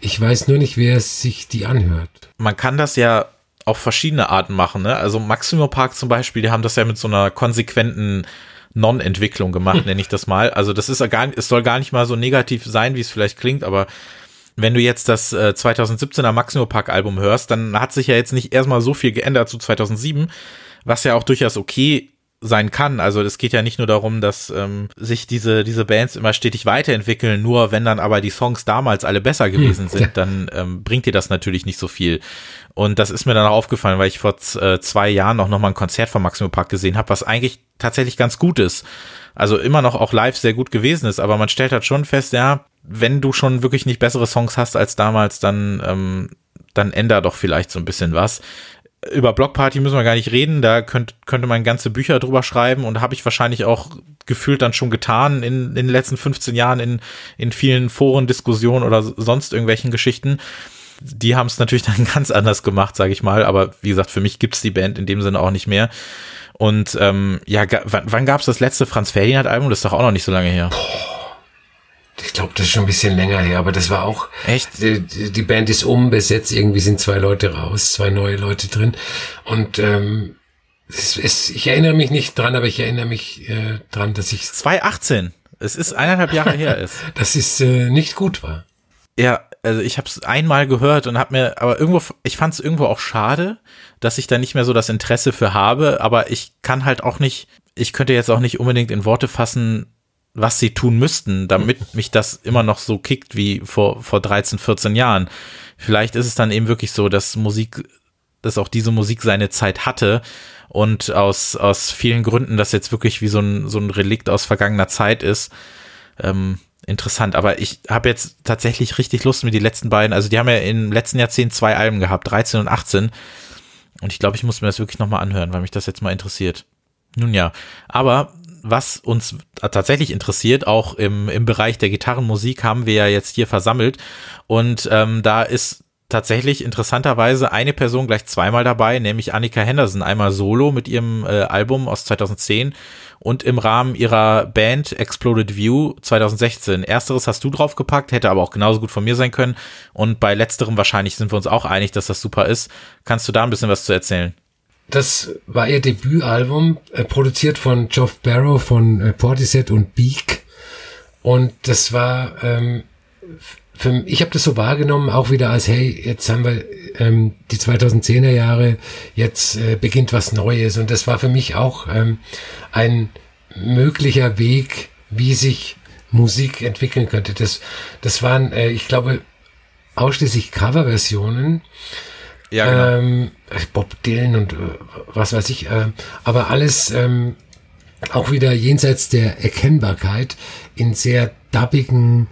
Ich weiß nur nicht, wer sich die anhört. Man kann das ja auf verschiedene Arten machen. Ne? Also Maximo Park zum Beispiel, die haben das ja mit so einer konsequenten Non-Entwicklung gemacht, [laughs] nenne ich das mal. Also das ist ja gar, es soll gar nicht mal so negativ sein, wie es vielleicht klingt, aber wenn du jetzt das äh, 2017er Maximo Park Album hörst, dann hat sich ja jetzt nicht erstmal so viel geändert zu 2007, was ja auch durchaus okay sein kann. Also es geht ja nicht nur darum, dass ähm, sich diese, diese Bands immer stetig weiterentwickeln, nur wenn dann aber die Songs damals alle besser gewesen sind, dann ähm, bringt dir das natürlich nicht so viel. Und das ist mir dann auch aufgefallen, weil ich vor äh, zwei Jahren auch nochmal ein Konzert von Maximo Park gesehen habe, was eigentlich tatsächlich ganz gut ist. Also immer noch auch live sehr gut gewesen ist, aber man stellt halt schon fest, ja, wenn du schon wirklich nicht bessere Songs hast als damals, dann, ähm, dann änder doch vielleicht so ein bisschen was über Blockparty müssen wir gar nicht reden, da könnt, könnte man ganze Bücher drüber schreiben und habe ich wahrscheinlich auch gefühlt dann schon getan in, in den letzten 15 Jahren in, in vielen Foren, Diskussionen oder sonst irgendwelchen Geschichten. Die haben es natürlich [laughs] dann ganz anders gemacht, sage ich mal, aber wie gesagt, für mich gibt's die Band in dem Sinne auch nicht mehr. Und ähm, ja, wann, wann gab's das letzte Franz Ferdinand-Album? Das ist doch auch noch nicht so lange her. Boah. Ich glaube, das ist schon ein bisschen länger her, aber das war auch. Echt? Die, die Band ist umbesetzt, irgendwie sind zwei Leute raus, zwei neue Leute drin. Und ähm, es, es, ich erinnere mich nicht dran, aber ich erinnere mich äh, dran, dass ich. 2018. Es ist eineinhalb Jahre her ist. [laughs] Dass es äh, nicht gut war. Ja, also ich habe es einmal gehört und habe mir, aber irgendwo, ich fand es irgendwo auch schade, dass ich da nicht mehr so das Interesse für habe. Aber ich kann halt auch nicht, ich könnte jetzt auch nicht unbedingt in Worte fassen, was sie tun müssten, damit mich das immer noch so kickt wie vor, vor 13, 14 Jahren. Vielleicht ist es dann eben wirklich so, dass Musik, dass auch diese Musik seine Zeit hatte und aus, aus vielen Gründen das jetzt wirklich wie so ein, so ein Relikt aus vergangener Zeit ist. Ähm, interessant, aber ich habe jetzt tatsächlich richtig Lust mit die letzten beiden, also die haben ja im letzten Jahrzehnt zwei Alben gehabt, 13 und 18 und ich glaube, ich muss mir das wirklich nochmal anhören, weil mich das jetzt mal interessiert. Nun ja, aber was uns tatsächlich interessiert, auch im, im Bereich der Gitarrenmusik haben wir ja jetzt hier versammelt. Und ähm, da ist tatsächlich interessanterweise eine Person gleich zweimal dabei, nämlich Annika Henderson, einmal solo mit ihrem äh, Album aus 2010 und im Rahmen ihrer Band Exploded View 2016. Ersteres hast du draufgepackt, hätte aber auch genauso gut von mir sein können. Und bei letzterem wahrscheinlich sind wir uns auch einig, dass das super ist. Kannst du da ein bisschen was zu erzählen? Das war ihr Debütalbum, äh, produziert von Geoff Barrow von äh, Portishead und Beak. Und das war, ähm, für, ich habe das so wahrgenommen, auch wieder als, hey, jetzt haben wir ähm, die 2010er Jahre, jetzt äh, beginnt was Neues. Und das war für mich auch ähm, ein möglicher Weg, wie sich Musik entwickeln könnte. Das, das waren, äh, ich glaube, ausschließlich Coverversionen ja, genau. Ähm, Bob Dylan und äh, was weiß ich. Äh, aber alles ähm, auch wieder jenseits der Erkennbarkeit in sehr dubbigen,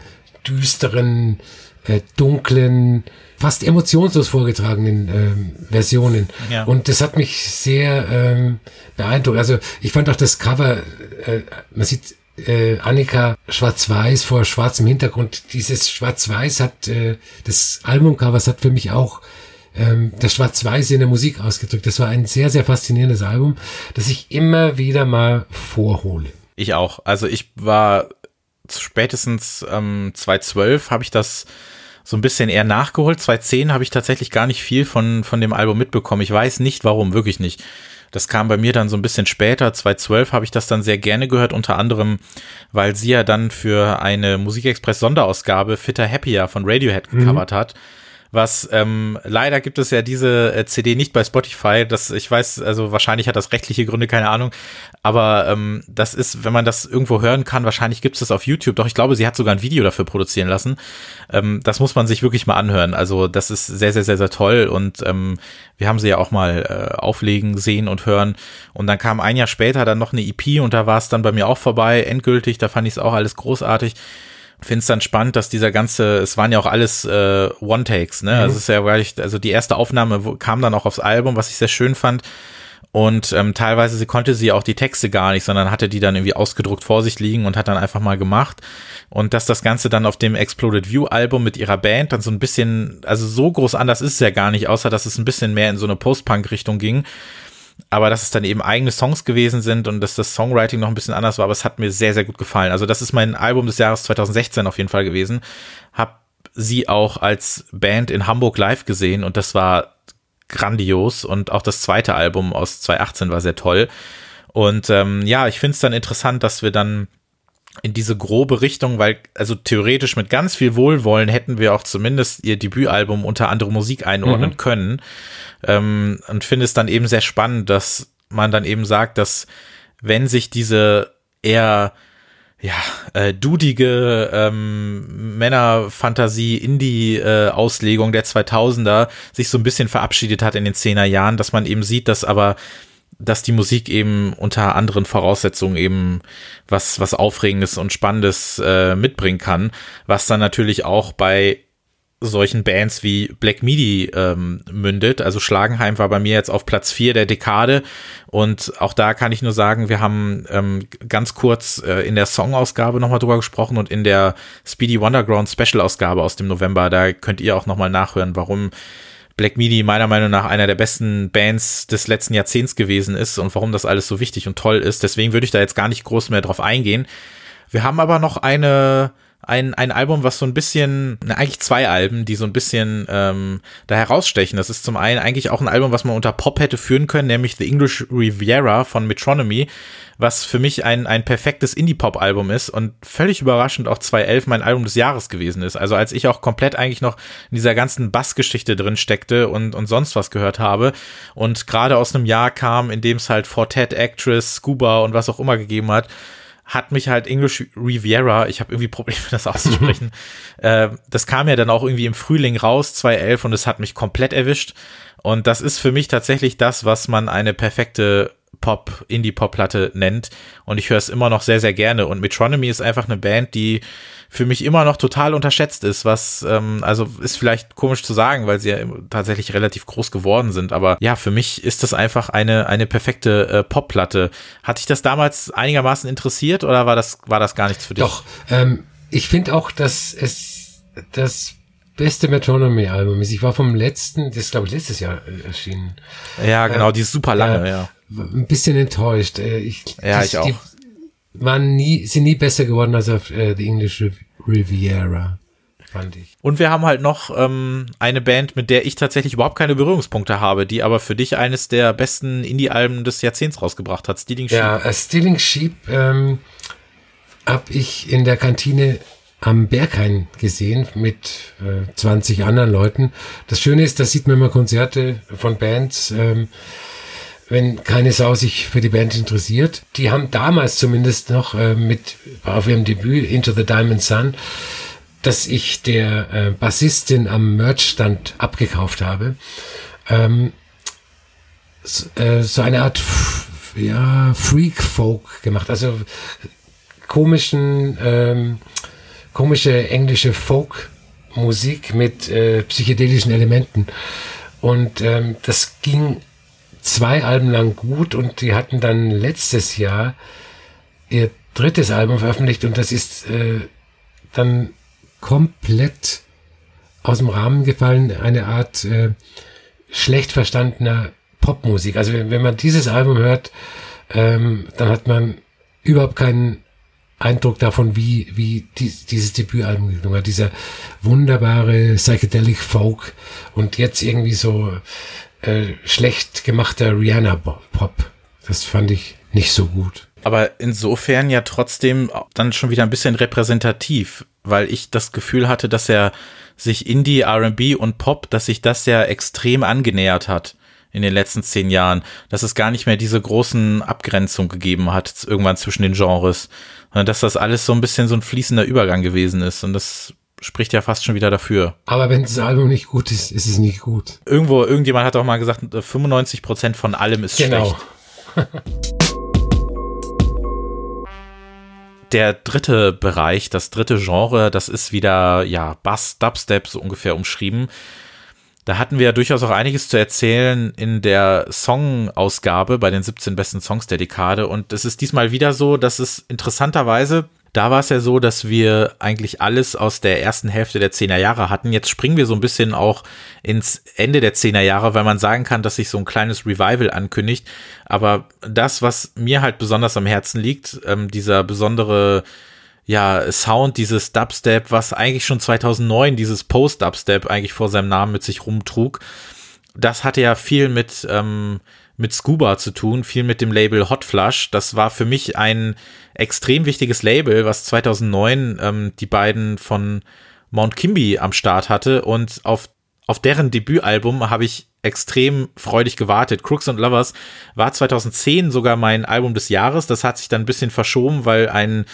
düsteren, äh, dunklen, fast emotionslos vorgetragenen ähm, Versionen. Ja. Und das hat mich sehr ähm, beeindruckt. Also ich fand auch das Cover, äh, man sieht äh, Annika schwarz-weiß vor schwarzem Hintergrund. Dieses schwarz-weiß hat, äh, das Albumcovers hat für mich auch ähm, das Schwarz-Weiß in der Musik ausgedrückt. Das war ein sehr, sehr faszinierendes Album, das ich immer wieder mal vorhole. Ich auch. Also ich war spätestens ähm, 2012 habe ich das so ein bisschen eher nachgeholt. 2010 habe ich tatsächlich gar nicht viel von, von dem Album mitbekommen. Ich weiß nicht warum, wirklich nicht. Das kam bei mir dann so ein bisschen später, 2012 habe ich das dann sehr gerne gehört, unter anderem, weil sie ja dann für eine Musikexpress Sonderausgabe Fitter Happier von Radiohead gecovert mhm. hat was ähm, leider gibt es ja diese äh, CD nicht bei Spotify. Das ich weiß, also wahrscheinlich hat das rechtliche Gründe, keine Ahnung. Aber ähm, das ist, wenn man das irgendwo hören kann, wahrscheinlich gibt es das auf YouTube. Doch ich glaube, sie hat sogar ein Video dafür produzieren lassen. Ähm, das muss man sich wirklich mal anhören. Also das ist sehr, sehr, sehr, sehr toll. Und ähm, wir haben sie ja auch mal äh, auflegen, sehen und hören. Und dann kam ein Jahr später dann noch eine EP und da war es dann bei mir auch vorbei, endgültig. Da fand ich es auch alles großartig finde es dann spannend, dass dieser ganze, es waren ja auch alles äh, One-Takes, ne? Mhm. Also es ist ja also die erste Aufnahme kam dann auch aufs Album, was ich sehr schön fand. Und ähm, teilweise sie konnte sie auch die Texte gar nicht, sondern hatte die dann irgendwie ausgedruckt vor sich liegen und hat dann einfach mal gemacht. Und dass das Ganze dann auf dem Exploded View Album mit ihrer Band dann so ein bisschen, also so groß anders ist es ja gar nicht, außer dass es ein bisschen mehr in so eine Post-Punk-Richtung ging aber dass es dann eben eigene Songs gewesen sind und dass das Songwriting noch ein bisschen anders war, aber es hat mir sehr, sehr gut gefallen. Also das ist mein Album des Jahres 2016 auf jeden Fall gewesen. Hab sie auch als Band in Hamburg live gesehen und das war grandios und auch das zweite Album aus 2018 war sehr toll. Und ähm, ja, ich finde es dann interessant, dass wir dann in diese grobe Richtung, weil also theoretisch mit ganz viel Wohlwollen hätten wir auch zumindest ihr Debütalbum unter andere Musik einordnen mhm. können. Ähm, und finde es dann eben sehr spannend, dass man dann eben sagt, dass wenn sich diese eher ja, äh, dudige ähm, Männerfantasie Indie-Auslegung äh, der 2000er sich so ein bisschen verabschiedet hat in den 10er Jahren, dass man eben sieht, dass aber dass die Musik eben unter anderen Voraussetzungen eben was, was Aufregendes und Spannendes äh, mitbringen kann, was dann natürlich auch bei solchen Bands wie Black Midi ähm, mündet. Also Schlagenheim war bei mir jetzt auf Platz vier der Dekade und auch da kann ich nur sagen, wir haben ähm, ganz kurz äh, in der Songausgabe nochmal drüber gesprochen und in der Speedy Wonderground Special Ausgabe aus dem November, da könnt ihr auch nochmal nachhören, warum Black Midi meiner Meinung nach einer der besten Bands des letzten Jahrzehnts gewesen ist und warum das alles so wichtig und toll ist. Deswegen würde ich da jetzt gar nicht groß mehr drauf eingehen. Wir haben aber noch eine ein, ein Album, was so ein bisschen, na, eigentlich zwei Alben, die so ein bisschen ähm, da herausstechen. Das ist zum einen eigentlich auch ein Album, was man unter Pop hätte führen können, nämlich The English Riviera von Metronomy, was für mich ein, ein perfektes Indie-Pop-Album ist und völlig überraschend auch 2011 mein Album des Jahres gewesen ist. Also als ich auch komplett eigentlich noch in dieser ganzen Bassgeschichte drin steckte und, und sonst was gehört habe und gerade aus einem Jahr kam, in dem es halt Fortet, Actress, Scuba und was auch immer gegeben hat, hat mich halt English Riviera, ich habe irgendwie Probleme, [laughs] das auszusprechen. [laughs] äh, das kam ja dann auch irgendwie im Frühling raus, 2011, und es hat mich komplett erwischt. Und das ist für mich tatsächlich das, was man eine perfekte Pop, Indie-Pop-Platte nennt. Und ich höre es immer noch sehr, sehr gerne. Und Metronomy ist einfach eine Band, die für mich immer noch total unterschätzt ist, was, ähm, also ist vielleicht komisch zu sagen, weil sie ja tatsächlich relativ groß geworden sind. Aber ja, für mich ist das einfach eine, eine perfekte äh, Pop-Platte. Hat dich das damals einigermaßen interessiert oder war das, war das gar nichts für dich? Doch, ähm, ich finde auch, dass es das beste Metronomy-Album ist. Ich war vom letzten, das ist glaube ich letztes Jahr äh, erschienen. Ja, genau, die ist super lange, äh, ja. Ein bisschen enttäuscht. Äh, ich, ja, ich auch. Die waren nie, sind nie besser geworden als auf äh, The English Riviera. Fand ich. Und wir haben halt noch ähm, eine Band, mit der ich tatsächlich überhaupt keine Berührungspunkte habe, die aber für dich eines der besten Indie-Alben des Jahrzehnts rausgebracht hat, Stealing Sheep. Ja, uh, Stealing Sheep ähm, habe ich in der Kantine am Berghain gesehen mit äh, 20 anderen Leuten. Das Schöne ist, da sieht man immer Konzerte von Bands, ähm, wenn keine Sau sich für die Band interessiert. Die haben damals zumindest noch äh, mit auf ihrem Debüt Into the Diamond Sun, dass ich der äh, Bassistin am Merchstand abgekauft habe, ähm, so, äh, so eine Art ja, Freak Folk gemacht, also komischen ähm, komische englische Folk-Musik mit äh, psychedelischen Elementen. Und ähm, das ging zwei Alben lang gut und die hatten dann letztes Jahr ihr drittes Album veröffentlicht und das ist äh, dann komplett aus dem Rahmen gefallen, eine Art äh, schlecht verstandener Popmusik. Also wenn, wenn man dieses Album hört, ähm, dann hat man überhaupt keinen Eindruck davon, wie, wie die, dieses Debütalbum gelungen hat. Dieser wunderbare Psychedelic Folk und jetzt irgendwie so äh, schlecht gemachter Rihanna-Pop. Das fand ich nicht so gut. Aber insofern ja trotzdem dann schon wieder ein bisschen repräsentativ, weil ich das Gefühl hatte, dass er sich Indie, RB und Pop, dass sich das ja extrem angenähert hat in den letzten zehn Jahren, dass es gar nicht mehr diese großen Abgrenzungen gegeben hat, irgendwann zwischen den Genres, sondern dass das alles so ein bisschen so ein fließender Übergang gewesen ist. Und das spricht ja fast schon wieder dafür. Aber wenn das Album nicht gut ist, ist es nicht gut. Irgendwo, irgendjemand hat auch mal gesagt, 95 Prozent von allem ist genau. schlecht. Der dritte Bereich, das dritte Genre, das ist wieder, ja, Bass, Dubstep so ungefähr umschrieben. Da hatten wir ja durchaus auch einiges zu erzählen in der Songausgabe bei den 17 besten Songs der Dekade. Und es ist diesmal wieder so, dass es interessanterweise da war es ja so, dass wir eigentlich alles aus der ersten Hälfte der 10er Jahre hatten. Jetzt springen wir so ein bisschen auch ins Ende der 10er Jahre, weil man sagen kann, dass sich so ein kleines Revival ankündigt. Aber das, was mir halt besonders am Herzen liegt, ähm, dieser besondere ja, Sound, dieses Dubstep, was eigentlich schon 2009 dieses Post-Dubstep eigentlich vor seinem Namen mit sich rumtrug, das hatte ja viel mit, ähm, mit Scuba zu tun, viel mit dem Label Hot Flush. Das war für mich ein extrem wichtiges Label, was 2009 ähm, die beiden von Mount Kimby am Start hatte und auf, auf deren Debütalbum habe ich extrem freudig gewartet. Crooks and Lovers war 2010 sogar mein Album des Jahres. Das hat sich dann ein bisschen verschoben, weil ein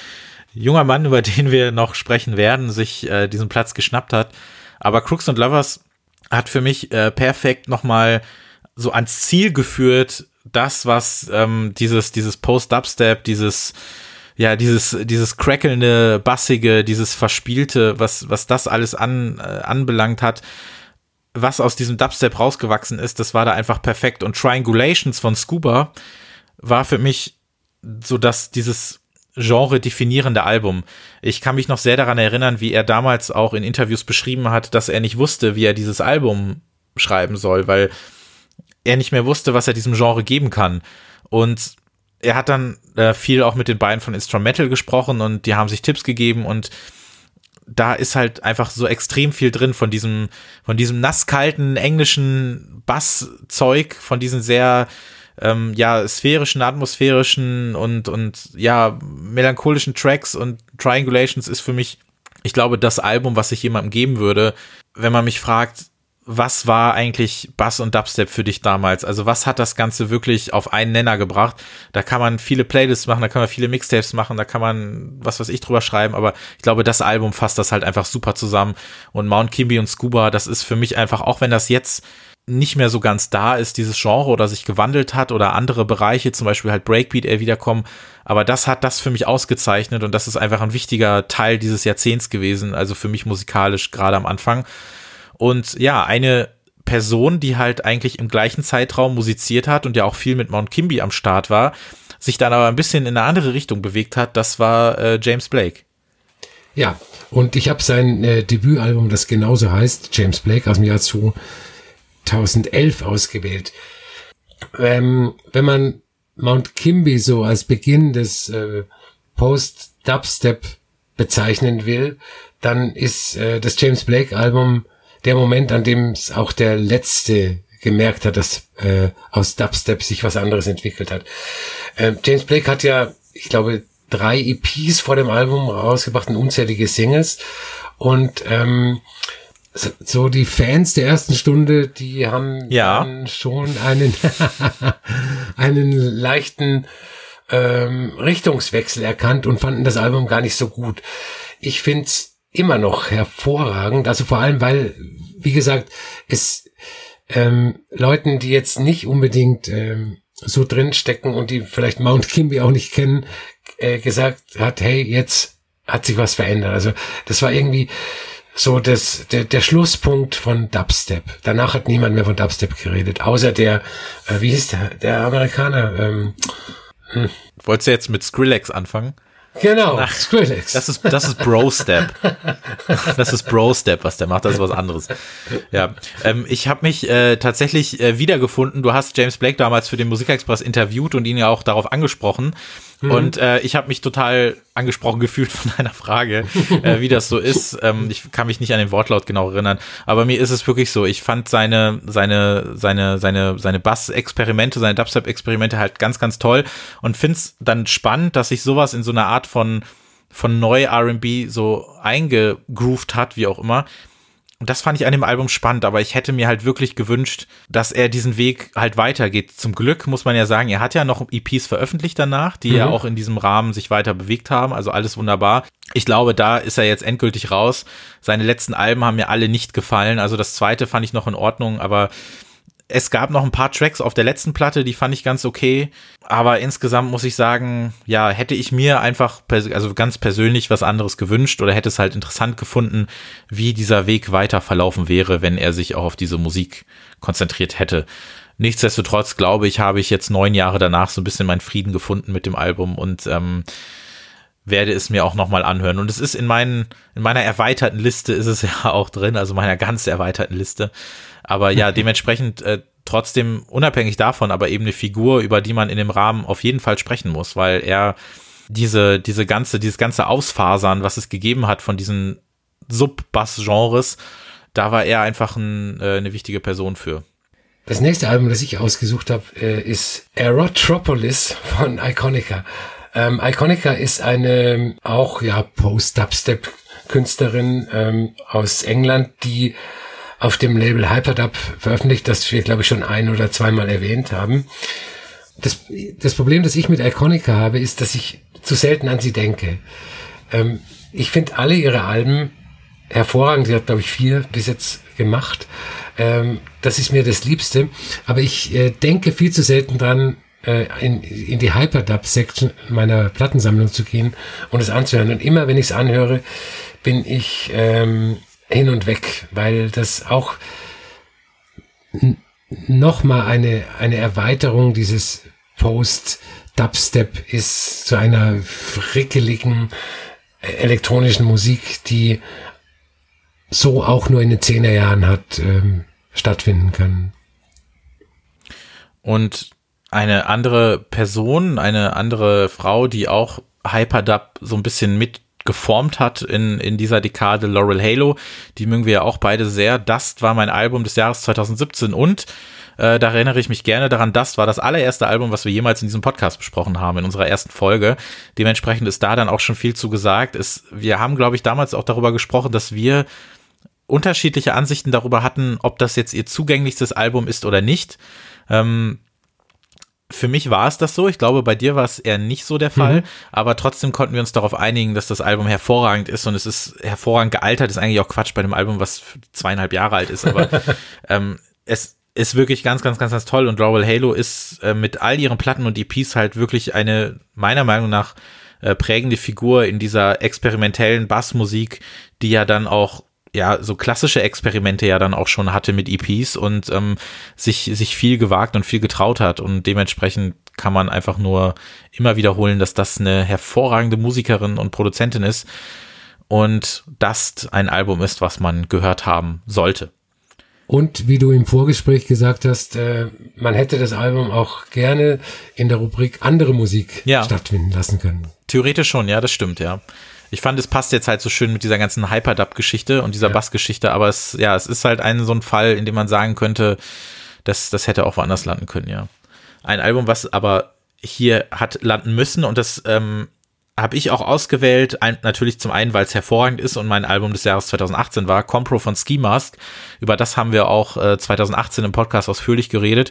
junger Mann, über den wir noch sprechen werden, sich äh, diesen Platz geschnappt hat. Aber Crooks and Lovers hat für mich äh, perfekt nochmal so ans Ziel geführt, das, was ähm, dieses, dieses Post-Dubstep, dieses, ja, dieses, dieses crackelnde, bassige, dieses verspielte, was, was das alles an, äh, anbelangt hat, was aus diesem Dubstep rausgewachsen ist, das war da einfach perfekt. Und Triangulations von Scuba war für mich so, dass dieses Genre definierende Album. Ich kann mich noch sehr daran erinnern, wie er damals auch in Interviews beschrieben hat, dass er nicht wusste, wie er dieses Album schreiben soll, weil er nicht mehr wusste, was er diesem Genre geben kann. Und er hat dann äh, viel auch mit den beiden von Instrumental gesprochen und die haben sich Tipps gegeben und da ist halt einfach so extrem viel drin von diesem, von diesem nasskalten englischen Basszeug, von diesen sehr ähm, ja, sphärischen, atmosphärischen und, und ja, melancholischen Tracks und Triangulations ist für mich, ich glaube, das Album, was ich jemandem geben würde, wenn man mich fragt, was war eigentlich Bass und Dubstep für dich damals? Also was hat das Ganze wirklich auf einen Nenner gebracht? Da kann man viele Playlists machen, da kann man viele Mixtapes machen, da kann man was weiß ich drüber schreiben, aber ich glaube, das Album fasst das halt einfach super zusammen. Und Mount Kimby und Scuba, das ist für mich einfach, auch wenn das jetzt nicht mehr so ganz da ist, dieses Genre oder sich gewandelt hat oder andere Bereiche, zum Beispiel halt Breakbeat, eher wiederkommen. Aber das hat das für mich ausgezeichnet und das ist einfach ein wichtiger Teil dieses Jahrzehnts gewesen, also für mich musikalisch gerade am Anfang. Und ja, eine Person, die halt eigentlich im gleichen Zeitraum musiziert hat und ja auch viel mit Mount Kimby am Start war, sich dann aber ein bisschen in eine andere Richtung bewegt hat, das war äh, James Blake. Ja, und ich habe sein äh, Debütalbum, das genauso heißt, James Blake aus dem Jahr 2011 ausgewählt. Ähm, wenn man Mount Kimby so als Beginn des äh, Post-Dubstep bezeichnen will, dann ist äh, das James Blake Album der Moment, an dem es auch der letzte gemerkt hat, dass äh, aus Dubstep sich was anderes entwickelt hat. Äh, James Blake hat ja, ich glaube, drei EPs vor dem Album rausgebracht und unzählige Singles. Und ähm, so die Fans der ersten Stunde, die haben ja. schon einen, [laughs] einen leichten ähm, Richtungswechsel erkannt und fanden das Album gar nicht so gut. Ich find's immer noch hervorragend. Also vor allem, weil, wie gesagt, es ähm, Leuten, die jetzt nicht unbedingt ähm, so drin stecken und die vielleicht Mount Kimby auch nicht kennen, äh, gesagt hat, hey, jetzt hat sich was verändert. Also das war irgendwie so das, der, der Schlusspunkt von Dubstep. Danach hat niemand mehr von Dubstep geredet, außer der, äh, wie hieß der, der Amerikaner. Ähm, hm. Wolltest du jetzt mit Skrillex anfangen? Genau, Ach, Skrillex. Das ist, das ist Bro-Step. [laughs] Das ist Bro-Step, was der macht, das ist was anderes. Ja, ähm, ich habe mich äh, tatsächlich äh, wiedergefunden. Du hast James Blake damals für den Musikexpress interviewt und ihn ja auch darauf angesprochen. Mhm. Und äh, ich habe mich total angesprochen gefühlt von [laughs] deiner Frage, äh, wie das so ist. Ähm, ich kann mich nicht an den Wortlaut genau erinnern, aber mir ist es wirklich so. Ich fand seine seine seine seine seine Bass-Experimente, seine Dubstep-Experimente halt ganz ganz toll und find's dann spannend, dass sich sowas in so einer Art von von neu R&B so eingegroovt hat, wie auch immer und das fand ich an dem Album spannend, aber ich hätte mir halt wirklich gewünscht, dass er diesen Weg halt weitergeht. Zum Glück muss man ja sagen, er hat ja noch EPs veröffentlicht danach, die mhm. ja auch in diesem Rahmen sich weiter bewegt haben. Also alles wunderbar. Ich glaube, da ist er jetzt endgültig raus. Seine letzten Alben haben mir alle nicht gefallen. Also das zweite fand ich noch in Ordnung, aber es gab noch ein paar Tracks auf der letzten Platte, die fand ich ganz okay. Aber insgesamt muss ich sagen, ja, hätte ich mir einfach, also ganz persönlich was anderes gewünscht oder hätte es halt interessant gefunden, wie dieser Weg weiter verlaufen wäre, wenn er sich auch auf diese Musik konzentriert hätte. Nichtsdestotrotz glaube ich, habe ich jetzt neun Jahre danach so ein bisschen meinen Frieden gefunden mit dem Album und ähm, werde es mir auch nochmal anhören. Und es ist in meinen, in meiner erweiterten Liste ist es [laughs] ja auch drin, also meiner ganz erweiterten Liste. Aber ja, dementsprechend äh, trotzdem unabhängig davon, aber eben eine Figur, über die man in dem Rahmen auf jeden Fall sprechen muss, weil er diese, diese ganze, dieses ganze Ausfasern, was es gegeben hat von diesen Sub-Bass-Genres, da war er einfach ein, äh, eine wichtige Person für. Das nächste Album, das ich ausgesucht habe, äh, ist Aerotropolis von Iconica. Ähm, Iconica ist eine auch ja Post-Dubstep-Künstlerin ähm, aus England, die auf dem Label Hyperdub veröffentlicht, das wir, glaube ich, schon ein oder zweimal erwähnt haben. Das, das Problem, das ich mit Iconica habe, ist, dass ich zu selten an sie denke. Ähm, ich finde alle ihre Alben hervorragend. Sie hat, glaube ich, vier bis jetzt gemacht. Ähm, das ist mir das Liebste. Aber ich äh, denke viel zu selten dran, äh, in, in die Hyperdub-Section meiner Plattensammlung zu gehen und es anzuhören. Und immer, wenn ich es anhöre, bin ich ähm, hin und weg, weil das auch nochmal eine, eine Erweiterung dieses Post-Dubstep ist zu einer frickeligen äh, elektronischen Musik, die so auch nur in den Zehnerjahren hat ähm, stattfinden können. Und eine andere Person, eine andere Frau, die auch Hyperdub so ein bisschen mit geformt hat in, in dieser Dekade Laurel Halo. Die mögen wir ja auch beide sehr. Dust war mein Album des Jahres 2017 und äh, da erinnere ich mich gerne daran, Dust war das allererste Album, was wir jemals in diesem Podcast besprochen haben, in unserer ersten Folge. Dementsprechend ist da dann auch schon viel zu gesagt. Ist, wir haben, glaube ich, damals auch darüber gesprochen, dass wir unterschiedliche Ansichten darüber hatten, ob das jetzt ihr zugänglichstes Album ist oder nicht. Ähm, für mich war es das so. Ich glaube, bei dir war es eher nicht so der Fall. Mhm. Aber trotzdem konnten wir uns darauf einigen, dass das Album hervorragend ist und es ist hervorragend gealtert. Ist eigentlich auch Quatsch bei einem Album, was zweieinhalb Jahre alt ist. Aber [laughs] ähm, es ist wirklich ganz, ganz, ganz, ganz toll. Und Laurel Halo ist äh, mit all ihren Platten und EPs halt wirklich eine, meiner Meinung nach, äh, prägende Figur in dieser experimentellen Bassmusik, die ja dann auch ja so klassische Experimente ja dann auch schon hatte mit EPs und ähm, sich, sich viel gewagt und viel getraut hat. Und dementsprechend kann man einfach nur immer wiederholen, dass das eine hervorragende Musikerin und Produzentin ist und das ein Album ist, was man gehört haben sollte. Und wie du im Vorgespräch gesagt hast, äh, man hätte das Album auch gerne in der Rubrik andere Musik ja. stattfinden lassen können. Theoretisch schon, ja, das stimmt, ja. Ich fand, es passt jetzt halt so schön mit dieser ganzen Hyperdub-Geschichte und dieser ja. Bass-Geschichte, aber es, ja, es ist halt ein so ein Fall, in dem man sagen könnte, das, das hätte auch woanders landen können, ja. Ein Album, was aber hier hat landen müssen und das ähm, habe ich auch ausgewählt, ein, natürlich zum einen, weil es hervorragend ist und mein Album des Jahres 2018 war, Compro von Ski Mask. Über das haben wir auch äh, 2018 im Podcast ausführlich geredet.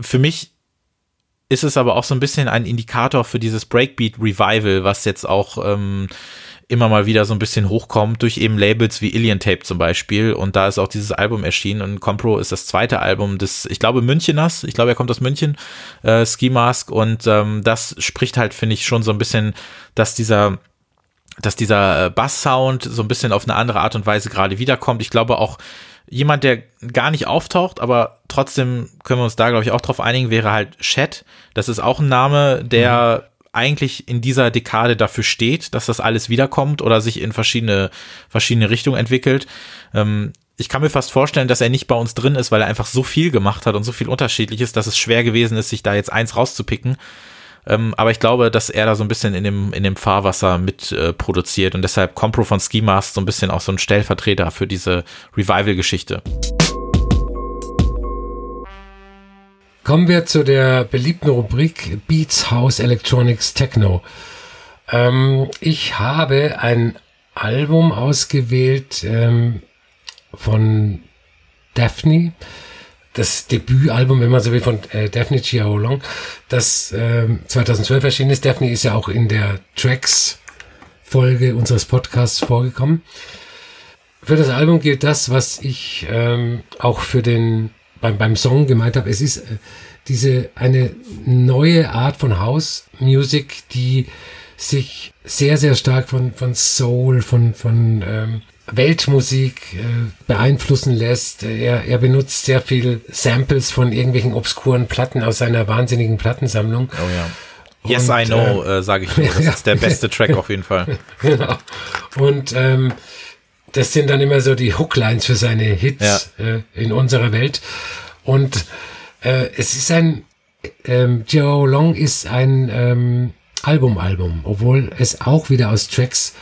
Für mich ist es aber auch so ein bisschen ein Indikator für dieses Breakbeat Revival, was jetzt auch ähm, immer mal wieder so ein bisschen hochkommt durch eben Labels wie Alien Tape zum Beispiel. Und da ist auch dieses Album erschienen und Compro ist das zweite Album des, ich glaube, Müncheners. Ich glaube, er kommt aus München, äh, Ski Mask. Und ähm, das spricht halt, finde ich, schon so ein bisschen, dass dieser dass dieser äh, Bass-Sound so ein bisschen auf eine andere Art und Weise gerade wiederkommt. Ich glaube auch, jemand, der gar nicht auftaucht, aber trotzdem können wir uns da, glaube ich, auch drauf einigen, wäre halt Chat. Das ist auch ein Name, der mhm. eigentlich in dieser Dekade dafür steht, dass das alles wiederkommt oder sich in verschiedene, verschiedene Richtungen entwickelt. Ähm, ich kann mir fast vorstellen, dass er nicht bei uns drin ist, weil er einfach so viel gemacht hat und so viel unterschiedliches, dass es schwer gewesen ist, sich da jetzt eins rauszupicken. Ähm, aber ich glaube, dass er da so ein bisschen in dem, in dem Fahrwasser mit äh, produziert und deshalb Compro von Ski Mask so ein bisschen auch so ein Stellvertreter für diese Revival-Geschichte. Kommen wir zu der beliebten Rubrik Beats, House, Electronics, Techno. Ähm, ich habe ein Album ausgewählt ähm, von Daphne, das Debütalbum, wenn man so will, von äh, Daphne Chiaolong, das äh, 2012 erschienen ist. Daphne ist ja auch in der Tracks-Folge unseres Podcasts vorgekommen. Für das Album gilt das, was ich ähm, auch für den beim, beim Song gemeint habe. Es ist äh, diese eine neue Art von House Music, die sich sehr, sehr stark von, von Soul, von, von ähm, Weltmusik äh, beeinflussen lässt. Er, er benutzt sehr viel Samples von irgendwelchen obskuren Platten aus seiner wahnsinnigen Plattensammlung. Oh ja. Yes, Und, I know, äh, äh sage ich nur. Das [laughs] ja. ist der beste Track auf jeden Fall. [laughs] genau. Und ähm, das sind dann immer so die Hooklines für seine Hits ja. äh, in unserer Welt. Und äh, es ist ein, ähm, Joe Long ist ein ähm, Album-Album, obwohl es auch wieder aus Tracks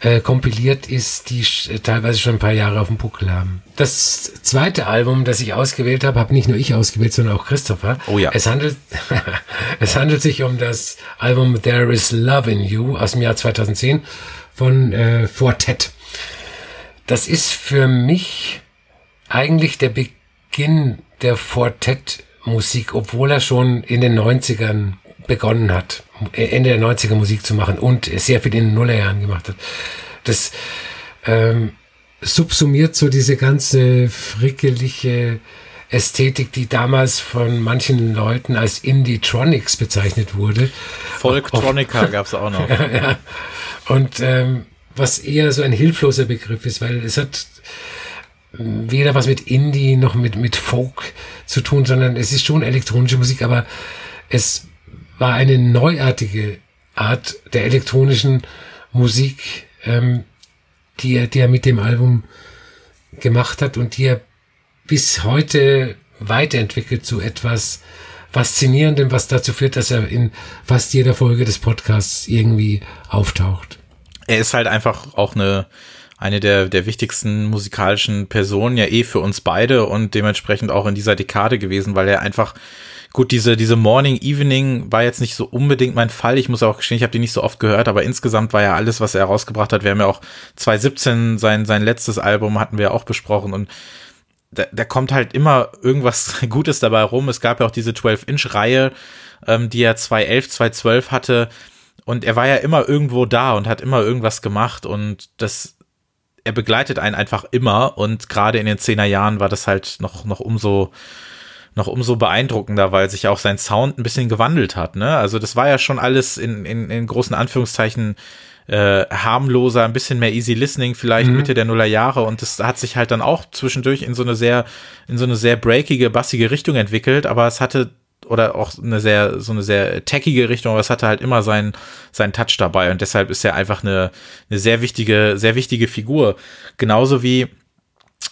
äh, kompiliert ist, die äh, teilweise schon ein paar Jahre auf dem Buckel haben. Das zweite Album, das ich ausgewählt habe, habe nicht nur ich ausgewählt, sondern auch Christopher. Oh ja. Es handelt, [laughs] es handelt sich um das Album There Is Love in You aus dem Jahr 2010 von äh, Fortet. Das ist für mich eigentlich der Beginn der Fortet-Musik, obwohl er schon in den 90ern begonnen hat, Ende der 90er Musik zu machen und sehr viel in den Nullerjahren gemacht hat. Das ähm, subsumiert so diese ganze frickelige Ästhetik, die damals von manchen Leuten als Indie-Tronics bezeichnet wurde. Folktronica gab es auch noch. ja, [laughs] ja. Und ähm, was eher so ein hilfloser Begriff ist, weil es hat weder was mit Indie noch mit, mit Folk zu tun, sondern es ist schon elektronische Musik, aber es war eine neuartige Art der elektronischen Musik, ähm, die, er, die er mit dem Album gemacht hat und die er bis heute weiterentwickelt zu etwas Faszinierendem, was dazu führt, dass er in fast jeder Folge des Podcasts irgendwie auftaucht. Er ist halt einfach auch eine, eine der, der wichtigsten musikalischen Personen ja eh für uns beide und dementsprechend auch in dieser Dekade gewesen, weil er einfach Gut, diese, diese Morning Evening war jetzt nicht so unbedingt mein Fall. Ich muss auch gestehen, ich habe die nicht so oft gehört, aber insgesamt war ja alles, was er herausgebracht hat. Wir haben ja auch 2017 sein, sein letztes Album hatten wir auch besprochen und da, da kommt halt immer irgendwas [laughs] Gutes dabei rum. Es gab ja auch diese 12-Inch-Reihe, ähm, die er 2011, 2012 hatte. Und er war ja immer irgendwo da und hat immer irgendwas gemacht und das, er begleitet einen einfach immer und gerade in den 10er Jahren war das halt noch, noch umso, noch umso beeindruckender, weil sich auch sein Sound ein bisschen gewandelt hat. Ne? Also das war ja schon alles in, in, in großen Anführungszeichen äh, harmloser, ein bisschen mehr easy listening vielleicht mhm. Mitte der Nuller Jahre und das hat sich halt dann auch zwischendurch in so eine sehr in so eine sehr breakige, bassige Richtung entwickelt, aber es hatte oder auch eine sehr so eine sehr tackige Richtung, aber es hatte halt immer seinen seinen Touch dabei und deshalb ist er einfach eine eine sehr wichtige sehr wichtige Figur, genauso wie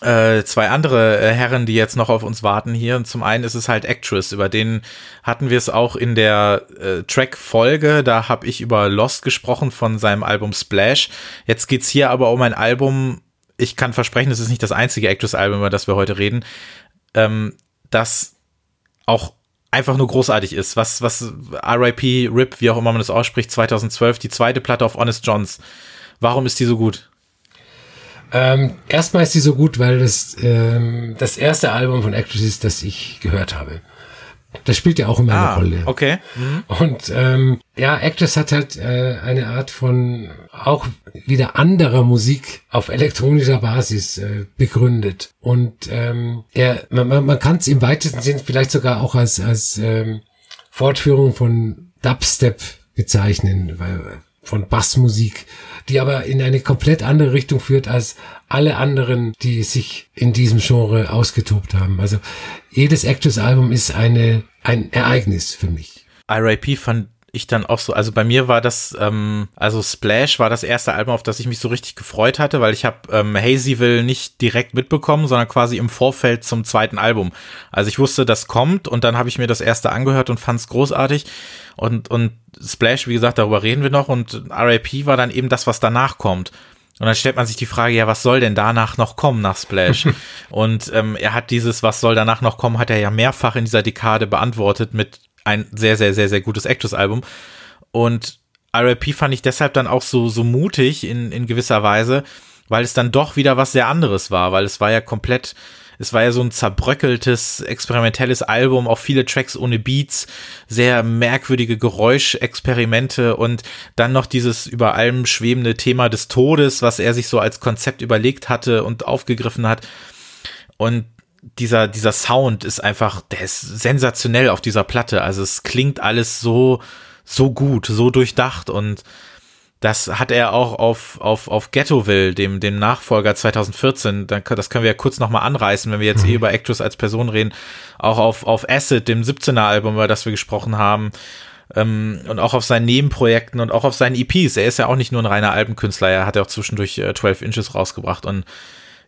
äh, zwei andere äh, Herren, die jetzt noch auf uns warten hier. Und zum einen ist es halt Actress, über den hatten wir es auch in der äh, Track-Folge. Da habe ich über Lost gesprochen von seinem Album Splash. Jetzt geht's hier aber um ein Album, ich kann versprechen, es ist nicht das einzige Actress-Album, über das wir heute reden, ähm, das auch einfach nur großartig ist. Was, was RIP, RIP, wie auch immer man das ausspricht, 2012, die zweite Platte auf Honest Johns. Warum ist die so gut? Ähm, erstmal ist sie so gut, weil das ähm, das erste Album von Actress ist, das ich gehört habe. Das spielt ja auch immer ah, eine Rolle. Okay. Mhm. Und ähm, ja, Actress hat halt äh, eine Art von auch wieder anderer Musik auf elektronischer Basis äh, begründet. Und ähm, er, man, man kann es im weitesten Sinn vielleicht sogar auch als, als ähm, Fortführung von Dubstep bezeichnen, weil von Bassmusik, die aber in eine komplett andere Richtung führt als alle anderen, die sich in diesem Genre ausgetobt haben. Also jedes Actress-Album ist eine, ein Ereignis für mich. RIP fand ich dann auch so, also bei mir war das, ähm, also Splash war das erste Album, auf das ich mich so richtig gefreut hatte, weil ich habe ähm, Hazyville nicht direkt mitbekommen, sondern quasi im Vorfeld zum zweiten Album. Also ich wusste, das kommt und dann habe ich mir das erste angehört und fand es großartig. Und, und Splash, wie gesagt, darüber reden wir noch und RAP war dann eben das, was danach kommt. Und dann stellt man sich die Frage, ja, was soll denn danach noch kommen nach Splash? [laughs] und ähm, er hat dieses, was soll danach noch kommen, hat er ja mehrfach in dieser Dekade beantwortet mit ein sehr, sehr, sehr, sehr gutes Actress-Album. Und RAP fand ich deshalb dann auch so, so mutig in, in gewisser Weise, weil es dann doch wieder was sehr anderes war, weil es war ja komplett es war ja so ein zerbröckeltes, experimentelles Album, auch viele Tracks ohne Beats, sehr merkwürdige Geräuschexperimente und dann noch dieses über allem schwebende Thema des Todes, was er sich so als Konzept überlegt hatte und aufgegriffen hat. Und dieser, dieser Sound ist einfach, der ist sensationell auf dieser Platte. Also es klingt alles so, so gut, so durchdacht und das hat er auch auf, auf, auf Ghettoville, dem, dem Nachfolger 2014, das können wir ja kurz nochmal anreißen, wenn wir jetzt eh über Actress als Person reden, auch auf, auf Acid, dem 17er Album, über das wir gesprochen haben, ähm, und auch auf seinen Nebenprojekten und auch auf seinen EPs. Er ist ja auch nicht nur ein reiner Albenkünstler, er hat ja auch zwischendurch äh, 12 Inches rausgebracht und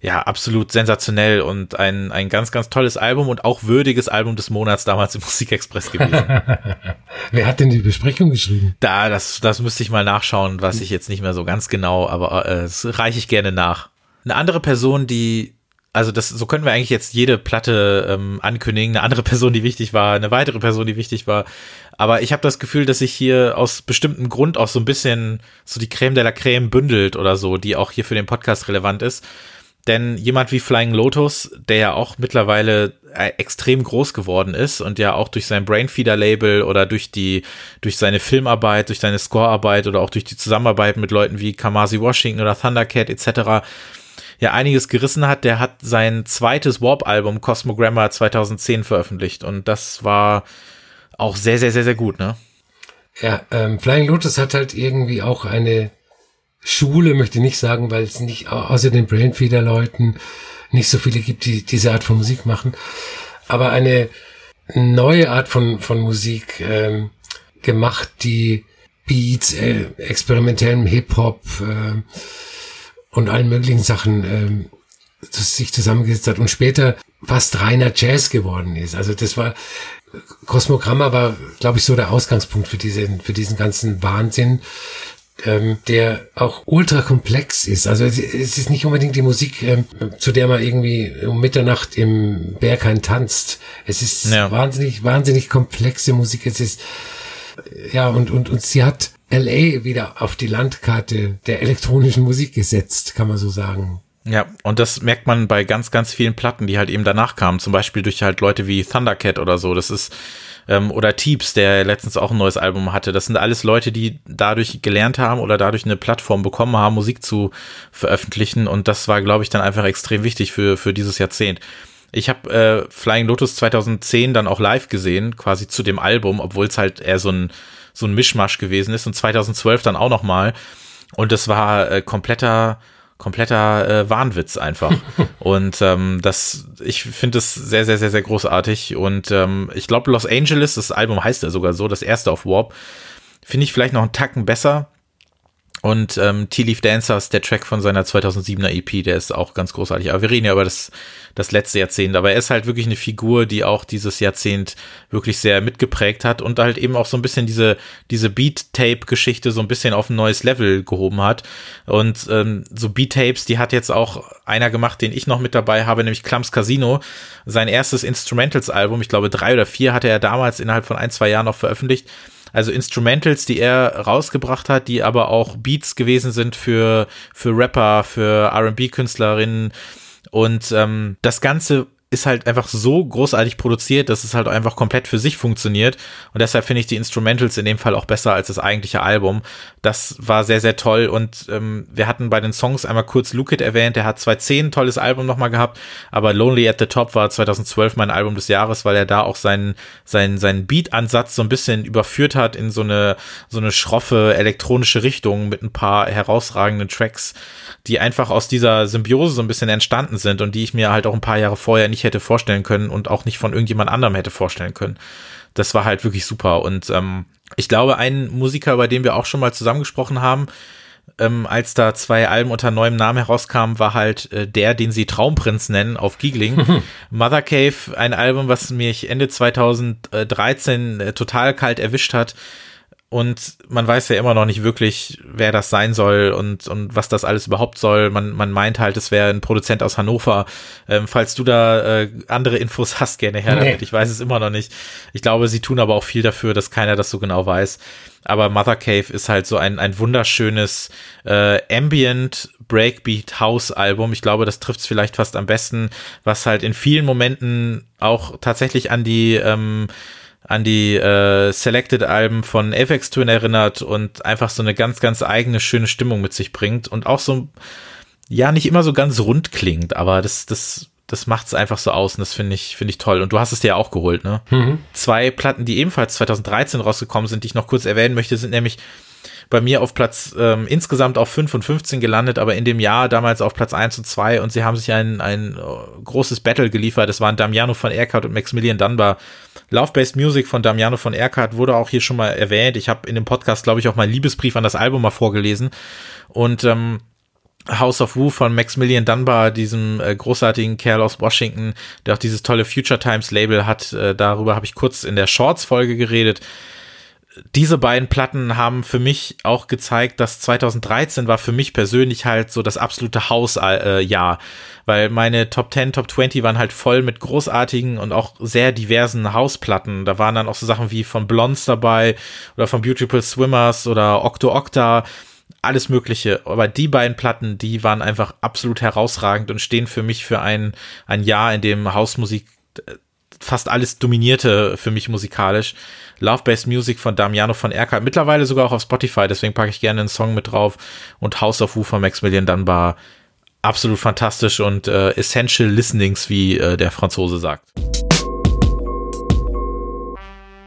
ja, absolut sensationell und ein, ein ganz, ganz tolles Album und auch würdiges Album des Monats damals im [laughs] Musikexpress gewesen. [laughs] Wer hat denn die Besprechung geschrieben? Da, das, das müsste ich mal nachschauen, was ich jetzt nicht mehr so ganz genau, aber äh, das reiche ich gerne nach. Eine andere Person, die also das, so können wir eigentlich jetzt jede Platte ähm, ankündigen. Eine andere Person, die wichtig war, eine weitere Person, die wichtig war. Aber ich habe das Gefühl, dass sich hier aus bestimmtem Grund auch so ein bisschen so die Creme de la Creme bündelt oder so, die auch hier für den Podcast relevant ist. Denn jemand wie Flying Lotus, der ja auch mittlerweile äh, extrem groß geworden ist und ja auch durch sein Brainfeeder-Label oder durch die, durch seine Filmarbeit, durch seine Scorearbeit oder auch durch die Zusammenarbeit mit Leuten wie Kamasi Washington oder Thundercat etc. ja einiges gerissen hat, der hat sein zweites Warp-Album Cosmogramma 2010 veröffentlicht und das war auch sehr, sehr, sehr, sehr gut, ne? Ja, ähm, Flying Lotus hat halt irgendwie auch eine Schule möchte ich nicht sagen, weil es nicht außer den Brainfeeder-Leuten nicht so viele gibt, die diese Art von Musik machen. Aber eine neue Art von, von Musik ähm, gemacht, die Beats, äh, experimentellem Hip-Hop äh, und allen möglichen Sachen äh, sich zusammengesetzt hat und später fast reiner Jazz geworden ist. Also das war Kosmogramma war, glaube ich, so der Ausgangspunkt für diesen für diesen ganzen Wahnsinn ähm, der auch ultra komplex ist. Also es, es ist nicht unbedingt die Musik, ähm, zu der man irgendwie um Mitternacht im Berghain tanzt. Es ist ja. wahnsinnig, wahnsinnig komplexe Musik. Es ist ja und und und sie hat LA wieder auf die Landkarte der elektronischen Musik gesetzt, kann man so sagen. Ja, und das merkt man bei ganz, ganz vielen Platten, die halt eben danach kamen. Zum Beispiel durch halt Leute wie Thundercat oder so. Das ist ähm, oder Teeps, der letztens auch ein neues Album hatte. Das sind alles Leute, die dadurch gelernt haben oder dadurch eine Plattform bekommen haben, Musik zu veröffentlichen. Und das war, glaube ich, dann einfach extrem wichtig für, für dieses Jahrzehnt. Ich habe äh, Flying Lotus 2010 dann auch live gesehen, quasi zu dem Album, obwohl es halt eher so ein, so ein Mischmasch gewesen ist. Und 2012 dann auch noch mal. Und das war äh, kompletter kompletter äh, Wahnwitz einfach. [laughs] und ähm, das, ich finde es sehr, sehr, sehr, sehr großartig. Und ähm, ich glaube, Los Angeles, das Album heißt ja sogar so, das erste auf Warp, finde ich vielleicht noch einen Tacken besser. Und ähm, Tea Leaf Dancers, der Track von seiner 2007er EP, der ist auch ganz großartig. Aber wir reden ja über das, das letzte Jahrzehnt. Aber er ist halt wirklich eine Figur, die auch dieses Jahrzehnt wirklich sehr mitgeprägt hat und halt eben auch so ein bisschen diese, diese Beat-Tape-Geschichte so ein bisschen auf ein neues Level gehoben hat. Und ähm, so Beat-Tapes, die hat jetzt auch einer gemacht, den ich noch mit dabei habe, nämlich Clumps Casino. Sein erstes Instrumentals-Album, ich glaube drei oder vier, hatte er damals innerhalb von ein, zwei Jahren noch veröffentlicht also Instrumentals, die er rausgebracht hat, die aber auch Beats gewesen sind für, für Rapper, für RB-Künstlerinnen. Und ähm, das Ganze ist halt einfach so großartig produziert, dass es halt einfach komplett für sich funktioniert. Und deshalb finde ich die Instrumentals in dem Fall auch besser als das eigentliche Album. Das war sehr, sehr toll. Und ähm, wir hatten bei den Songs einmal kurz Luke erwähnt. Der hat 2010 ein tolles Album nochmal gehabt. Aber Lonely at the Top war 2012 mein Album des Jahres, weil er da auch seinen, seinen, seinen Beat-Ansatz so ein bisschen überführt hat in so eine, so eine schroffe elektronische Richtung mit ein paar herausragenden Tracks, die einfach aus dieser Symbiose so ein bisschen entstanden sind und die ich mir halt auch ein paar Jahre vorher nicht nicht hätte vorstellen können und auch nicht von irgendjemand anderem hätte vorstellen können. Das war halt wirklich super. Und ähm, ich glaube, ein Musiker, über den wir auch schon mal zusammengesprochen haben, ähm, als da zwei Alben unter neuem Namen herauskamen, war halt äh, der, den sie Traumprinz nennen, auf Giegling. [laughs] Mother Cave, ein Album, was mich Ende 2013 äh, total kalt erwischt hat und man weiß ja immer noch nicht wirklich, wer das sein soll und, und was das alles überhaupt soll. Man, man meint halt, es wäre ein Produzent aus Hannover. Ähm, falls du da äh, andere Infos [laughs] hast, gerne her damit. Nee. Ich weiß es immer noch nicht. Ich glaube, sie tun aber auch viel dafür, dass keiner das so genau weiß. Aber Mother Cave ist halt so ein, ein wunderschönes äh, Ambient Breakbeat House Album. Ich glaube, das trifft es vielleicht fast am besten, was halt in vielen Momenten auch tatsächlich an die ähm, an die äh, Selected-Alben von Apex Twin erinnert und einfach so eine ganz, ganz eigene, schöne Stimmung mit sich bringt und auch so, ja, nicht immer so ganz rund klingt, aber das, das, das macht es einfach so aus und das finde ich, finde ich toll. Und du hast es dir ja auch geholt, ne? Mhm. Zwei Platten, die ebenfalls 2013 rausgekommen sind, die ich noch kurz erwähnen möchte, sind nämlich bei mir auf Platz ähm, insgesamt auf 5 und 15 gelandet, aber in dem Jahr damals auf Platz 1 und 2 und sie haben sich ein, ein uh, großes Battle geliefert. Das waren Damiano von Erkard und Maximilian Dunbar. Love-Based Music von Damiano von Erkard wurde auch hier schon mal erwähnt. Ich habe in dem Podcast, glaube ich, auch mal Liebesbrief an das Album mal vorgelesen. Und ähm, House of Woo von Maximilian Dunbar, diesem äh, großartigen Kerl aus Washington, der auch dieses tolle Future Times Label hat. Äh, darüber habe ich kurz in der Shorts-Folge geredet diese beiden Platten haben für mich auch gezeigt, dass 2013 war für mich persönlich halt so das absolute Hausjahr, weil meine Top 10, Top 20 waren halt voll mit großartigen und auch sehr diversen Hausplatten. Da waren dann auch so Sachen wie von Blondes dabei oder von Beautiful Swimmers oder Octo Octa, alles Mögliche. Aber die beiden Platten, die waren einfach absolut herausragend und stehen für mich für ein, ein Jahr, in dem Hausmusik äh, fast alles dominierte für mich musikalisch. Love-Based Music von Damiano von Erka, mittlerweile sogar auch auf Spotify, deswegen packe ich gerne einen Song mit drauf. Und House of Woo von Maximilian Dunbar, absolut fantastisch und äh, Essential Listenings, wie äh, der Franzose sagt.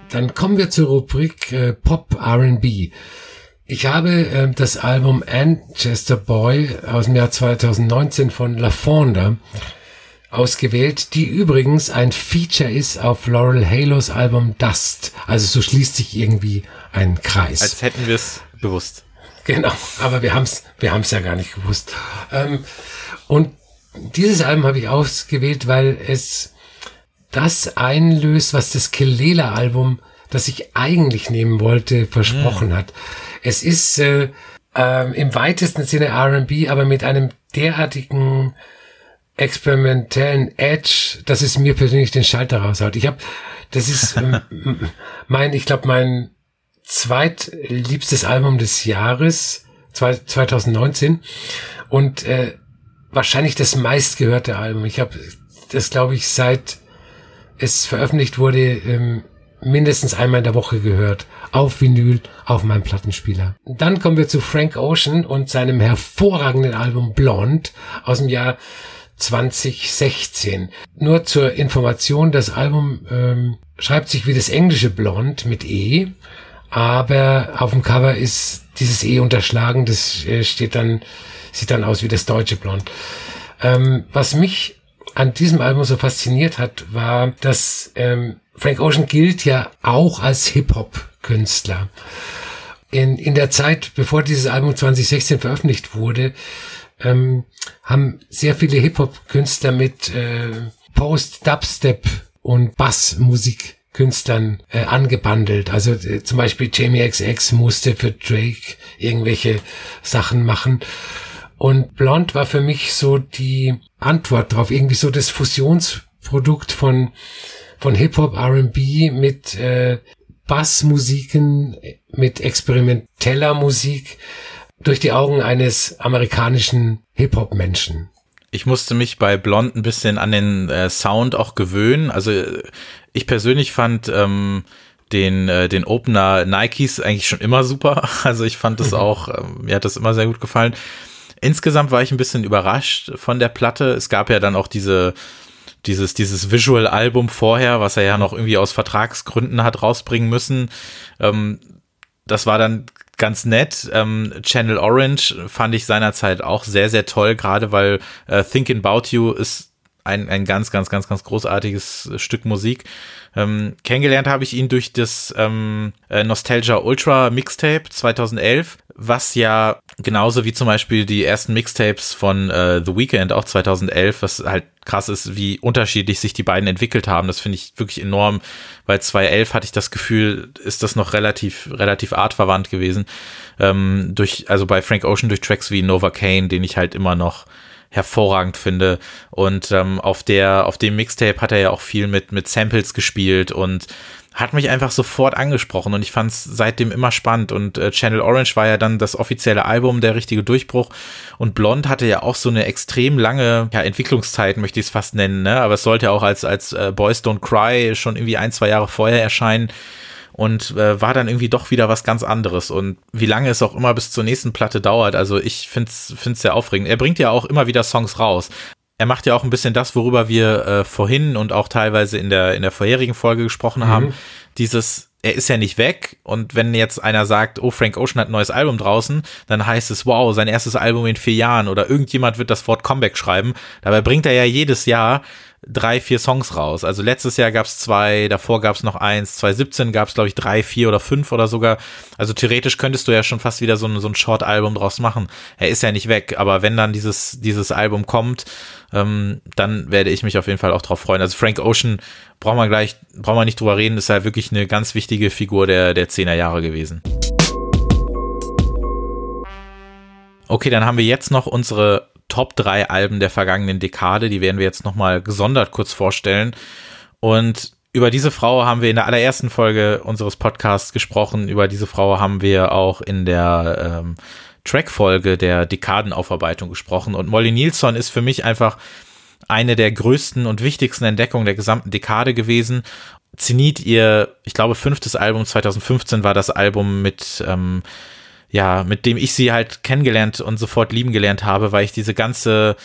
Dann kommen wir zur Rubrik äh, Pop R&B. Ich habe äh, das Album Manchester Boy aus dem Jahr 2019 von La Fonda ausgewählt, die übrigens ein Feature ist auf Laurel Halos Album Dust. Also so schließt sich irgendwie ein Kreis. Als hätten wir es bewusst. Genau, aber wir haben es wir haben's ja gar nicht gewusst. Ähm, und dieses Album habe ich ausgewählt, weil es das einlöst, was das Kelela-Album, das ich eigentlich nehmen wollte, versprochen mhm. hat. Es ist äh, äh, im weitesten Sinne R&B, aber mit einem derartigen experimentellen Edge, dass es mir persönlich den Schalter raushaut. Ich habe, das ist [laughs] ähm, mein, ich glaube, mein zweitliebstes Album des Jahres 2019 und äh, wahrscheinlich das meistgehörte Album. Ich habe das, glaube ich, seit es veröffentlicht wurde, ähm, mindestens einmal in der Woche gehört. Auf Vinyl, auf meinem Plattenspieler. Dann kommen wir zu Frank Ocean und seinem hervorragenden Album Blonde aus dem Jahr 2016. Nur zur Information, das Album ähm, schreibt sich wie das englische Blond mit E, aber auf dem Cover ist dieses E unterschlagen, das äh, steht dann, sieht dann aus wie das deutsche Blond. Ähm, was mich an diesem Album so fasziniert hat, war, dass ähm, Frank Ocean gilt ja auch als Hip-Hop-Künstler. In, in der Zeit, bevor dieses Album 2016 veröffentlicht wurde, ähm, haben sehr viele Hip-Hop-Künstler mit äh, Post-Dubstep und Bassmusik-Künstlern äh, angebandelt. Also äh, zum Beispiel Jamie XX musste für Drake irgendwelche Sachen machen. Und Blond war für mich so die Antwort drauf, irgendwie so das Fusionsprodukt von, von Hip-Hop, R&B mit äh, Bassmusiken, mit experimenteller Musik, durch die Augen eines amerikanischen Hip-Hop-Menschen. Ich musste mich bei Blond ein bisschen an den äh, Sound auch gewöhnen. Also ich persönlich fand ähm, den, äh, den Opener Nikes eigentlich schon immer super. [laughs] Also ich fand das auch, äh, mir hat das immer sehr gut gefallen. Insgesamt war ich ein bisschen überrascht von der Platte. Es gab ja dann auch diese, dieses, dieses Visual-Album vorher, was er ja noch irgendwie aus Vertragsgründen hat rausbringen müssen. Ähm, das war dann ganz nett. Ähm, Channel Orange fand ich seinerzeit auch sehr, sehr toll, gerade weil äh, Thinking About You ist ein, ein ganz, ganz, ganz, ganz großartiges Stück Musik. Ähm, kennengelernt habe ich ihn durch das ähm, äh, Nostalgia Ultra Mixtape 2011, was ja genauso wie zum Beispiel die ersten Mixtapes von äh, The Weeknd auch 2011, was halt krass ist, wie unterschiedlich sich die beiden entwickelt haben. Das finde ich wirklich enorm, weil 2011 hatte ich das Gefühl, ist das noch relativ, relativ artverwandt gewesen. Ähm, durch, also bei Frank Ocean durch Tracks wie Nova Kane, den ich halt immer noch hervorragend finde. Und ähm, auf der, auf dem Mixtape hat er ja auch viel mit, mit Samples gespielt und hat mich einfach sofort angesprochen und ich fand es seitdem immer spannend und äh, Channel Orange war ja dann das offizielle Album, der richtige Durchbruch und Blond hatte ja auch so eine extrem lange ja, Entwicklungszeit, möchte ich es fast nennen, ne? aber es sollte auch als, als äh, Boys Don't Cry schon irgendwie ein, zwei Jahre vorher erscheinen und äh, war dann irgendwie doch wieder was ganz anderes. Und wie lange es auch immer bis zur nächsten Platte dauert, also ich finde es sehr aufregend. Er bringt ja auch immer wieder Songs raus. Er macht ja auch ein bisschen das, worüber wir äh, vorhin und auch teilweise in der, in der vorherigen Folge gesprochen mhm. haben. Dieses er ist ja nicht weg und wenn jetzt einer sagt, oh, Frank Ocean hat ein neues Album draußen, dann heißt es, wow, sein erstes Album in vier Jahren oder irgendjemand wird das Wort Comeback schreiben. Dabei bringt er ja jedes Jahr drei, vier Songs raus. Also letztes Jahr gab es zwei, davor gab es noch eins, 2017 gab es, glaube ich, drei, vier oder fünf oder sogar. Also theoretisch könntest du ja schon fast wieder so ein, so ein Short-Album draus machen. Er ist ja nicht weg, aber wenn dann dieses, dieses Album kommt, ähm, dann werde ich mich auf jeden Fall auch drauf freuen. Also Frank Ocean braucht man gleich, braucht man nicht drüber reden, ist halt wirklich eine ganz wichtige Figur der, der 10er Jahre gewesen. Okay, dann haben wir jetzt noch unsere Top 3 Alben der vergangenen Dekade. Die werden wir jetzt nochmal gesondert kurz vorstellen. Und über diese Frau haben wir in der allerersten Folge unseres Podcasts gesprochen. Über diese Frau haben wir auch in der ähm, Track-Folge der Dekadenaufarbeitung gesprochen. Und Molly Nilsson ist für mich einfach eine der größten und wichtigsten Entdeckungen der gesamten Dekade gewesen. Zenit, ihr, ich glaube, fünftes Album 2015 war das Album mit ähm, ja, mit dem ich sie halt kennengelernt und sofort lieben gelernt habe, weil ich diese ganze,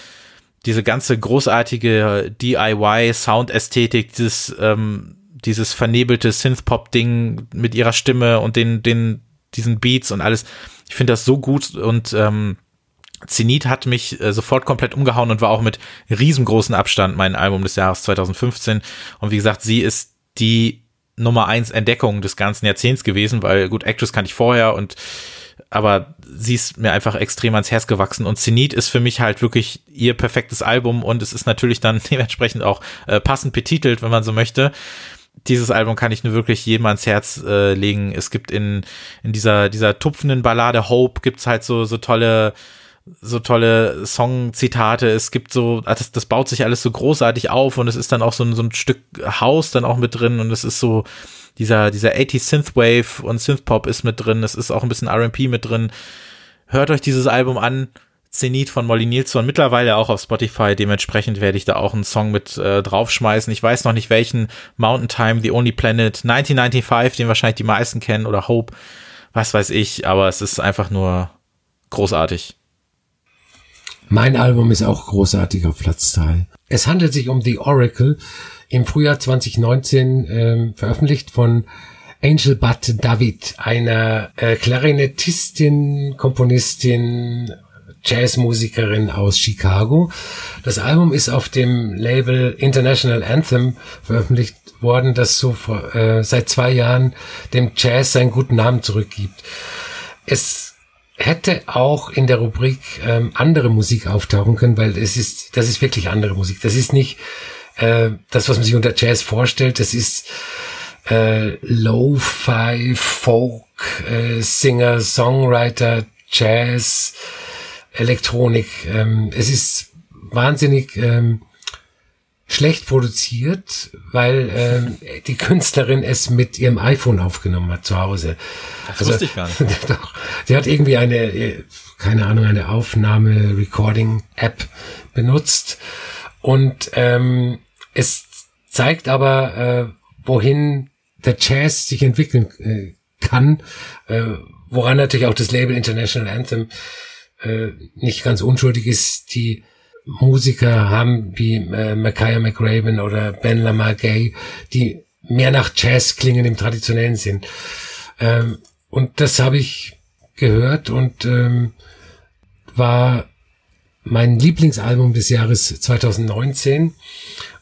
diese ganze großartige DIY-Soundästhetik, dieses, ähm, dieses vernebelte Synth-Pop-Ding mit ihrer Stimme und den, den, diesen Beats und alles, ich finde das so gut und ähm, Zenit hat mich äh, sofort komplett umgehauen und war auch mit riesengroßen Abstand mein Album des Jahres 2015. Und wie gesagt, sie ist die Nummer eins Entdeckung des ganzen Jahrzehnts gewesen, weil gut, Actress kannte ich vorher und aber sie ist mir einfach extrem ans Herz gewachsen und Zenit ist für mich halt wirklich ihr perfektes Album und es ist natürlich dann [laughs] dementsprechend auch äh, passend betitelt, wenn man so möchte. Dieses Album kann ich nur wirklich jedem ans Herz äh, legen. Es gibt in, in dieser, dieser tupfenden Ballade Hope gibt's halt so, so tolle, so tolle Songzitate. Es gibt so, ah, das, das baut sich alles so großartig auf und es ist dann auch so so ein Stück Haus dann auch mit drin und es ist so, dieser, dieser 80 Synthwave und Synthpop ist mit drin. Es ist auch ein bisschen R&P mit drin. Hört euch dieses Album an. Zenit von Molly Nielsen mittlerweile auch auf Spotify. Dementsprechend werde ich da auch einen Song mit äh, draufschmeißen. Ich weiß noch nicht welchen. Mountain Time, The Only Planet, 1995, den wahrscheinlich die meisten kennen oder Hope. Was weiß ich, aber es ist einfach nur großartig. Mein Album ist auch großartig auf Platz 2. Es handelt sich um The Oracle, im Frühjahr 2019 ähm, veröffentlicht von Angel Butt David, einer äh, Klarinettistin, Komponistin, Jazzmusikerin aus Chicago. Das Album ist auf dem Label International Anthem veröffentlicht worden, das so vor, äh, seit zwei Jahren dem Jazz seinen guten Namen zurückgibt. Es hätte auch in der Rubrik ähm, andere Musik auftauchen können, weil es ist, das ist wirklich andere Musik. Das ist nicht äh, das, was man sich unter Jazz vorstellt, das ist äh, Lo-Fi, Folk, äh, Singer, Songwriter, Jazz, Elektronik. Ähm, es ist wahnsinnig ähm, schlecht produziert, weil ähm, die Künstlerin es mit ihrem iPhone aufgenommen hat zu Hause. Das also, wusste ich gar nicht. [laughs] Doch, sie hat irgendwie eine, keine Ahnung, eine Aufnahme-Recording-App benutzt und ähm, es zeigt aber, äh, wohin der Jazz sich entwickeln äh, kann, äh, woran natürlich auch das Label International Anthem äh, nicht ganz unschuldig ist. Die Musiker haben wie äh, Micaiah McRaven oder Ben Lamar Gay, die mehr nach Jazz klingen im traditionellen Sinn. Ähm, und das habe ich gehört und ähm, war mein Lieblingsalbum des Jahres 2019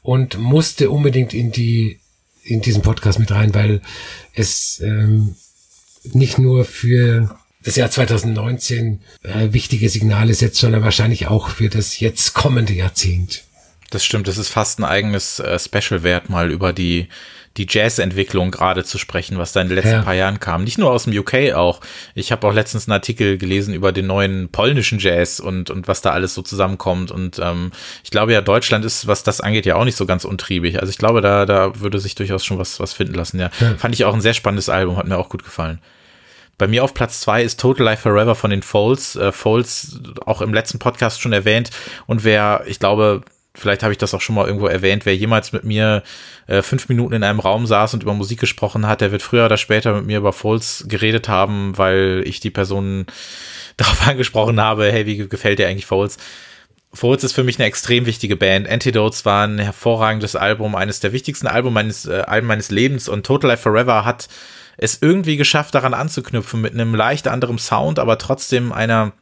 und musste unbedingt in die in diesen Podcast mit rein, weil es ähm, nicht nur für das Jahr 2019 äh, wichtige Signale setzt, sondern wahrscheinlich auch für das jetzt kommende Jahrzehnt. Das stimmt, das ist fast ein eigenes äh, Special wert, mal über die, die Jazz-Entwicklung gerade zu sprechen, was da in den letzten ja. paar Jahren kam. Nicht nur aus dem UK auch. Ich habe auch letztens einen Artikel gelesen über den neuen polnischen Jazz und, und was da alles so zusammenkommt. Und ähm, ich glaube ja, Deutschland ist, was das angeht, ja auch nicht so ganz untriebig. Also ich glaube, da, da würde sich durchaus schon was, was finden lassen. Ja. ja. Fand ich auch ein sehr spannendes Album, hat mir auch gut gefallen. Bei mir auf Platz zwei ist Total Life Forever von den Folds. Äh, Folds auch im letzten Podcast schon erwähnt. Und wer, ich glaube, vielleicht habe ich das auch schon mal irgendwo erwähnt, wer jemals mit mir äh, fünf Minuten in einem Raum saß und über Musik gesprochen hat, der wird früher oder später mit mir über Folds geredet haben, weil ich die Person [laughs] darauf angesprochen habe, hey, wie gefällt dir eigentlich Folds? Folds ist für mich eine extrem wichtige Band. Antidotes war ein hervorragendes Album, eines der wichtigsten Alben meines, äh, Alben meines Lebens und Total Life Forever hat es irgendwie geschafft, daran anzuknüpfen mit einem leicht anderen Sound, aber trotzdem einer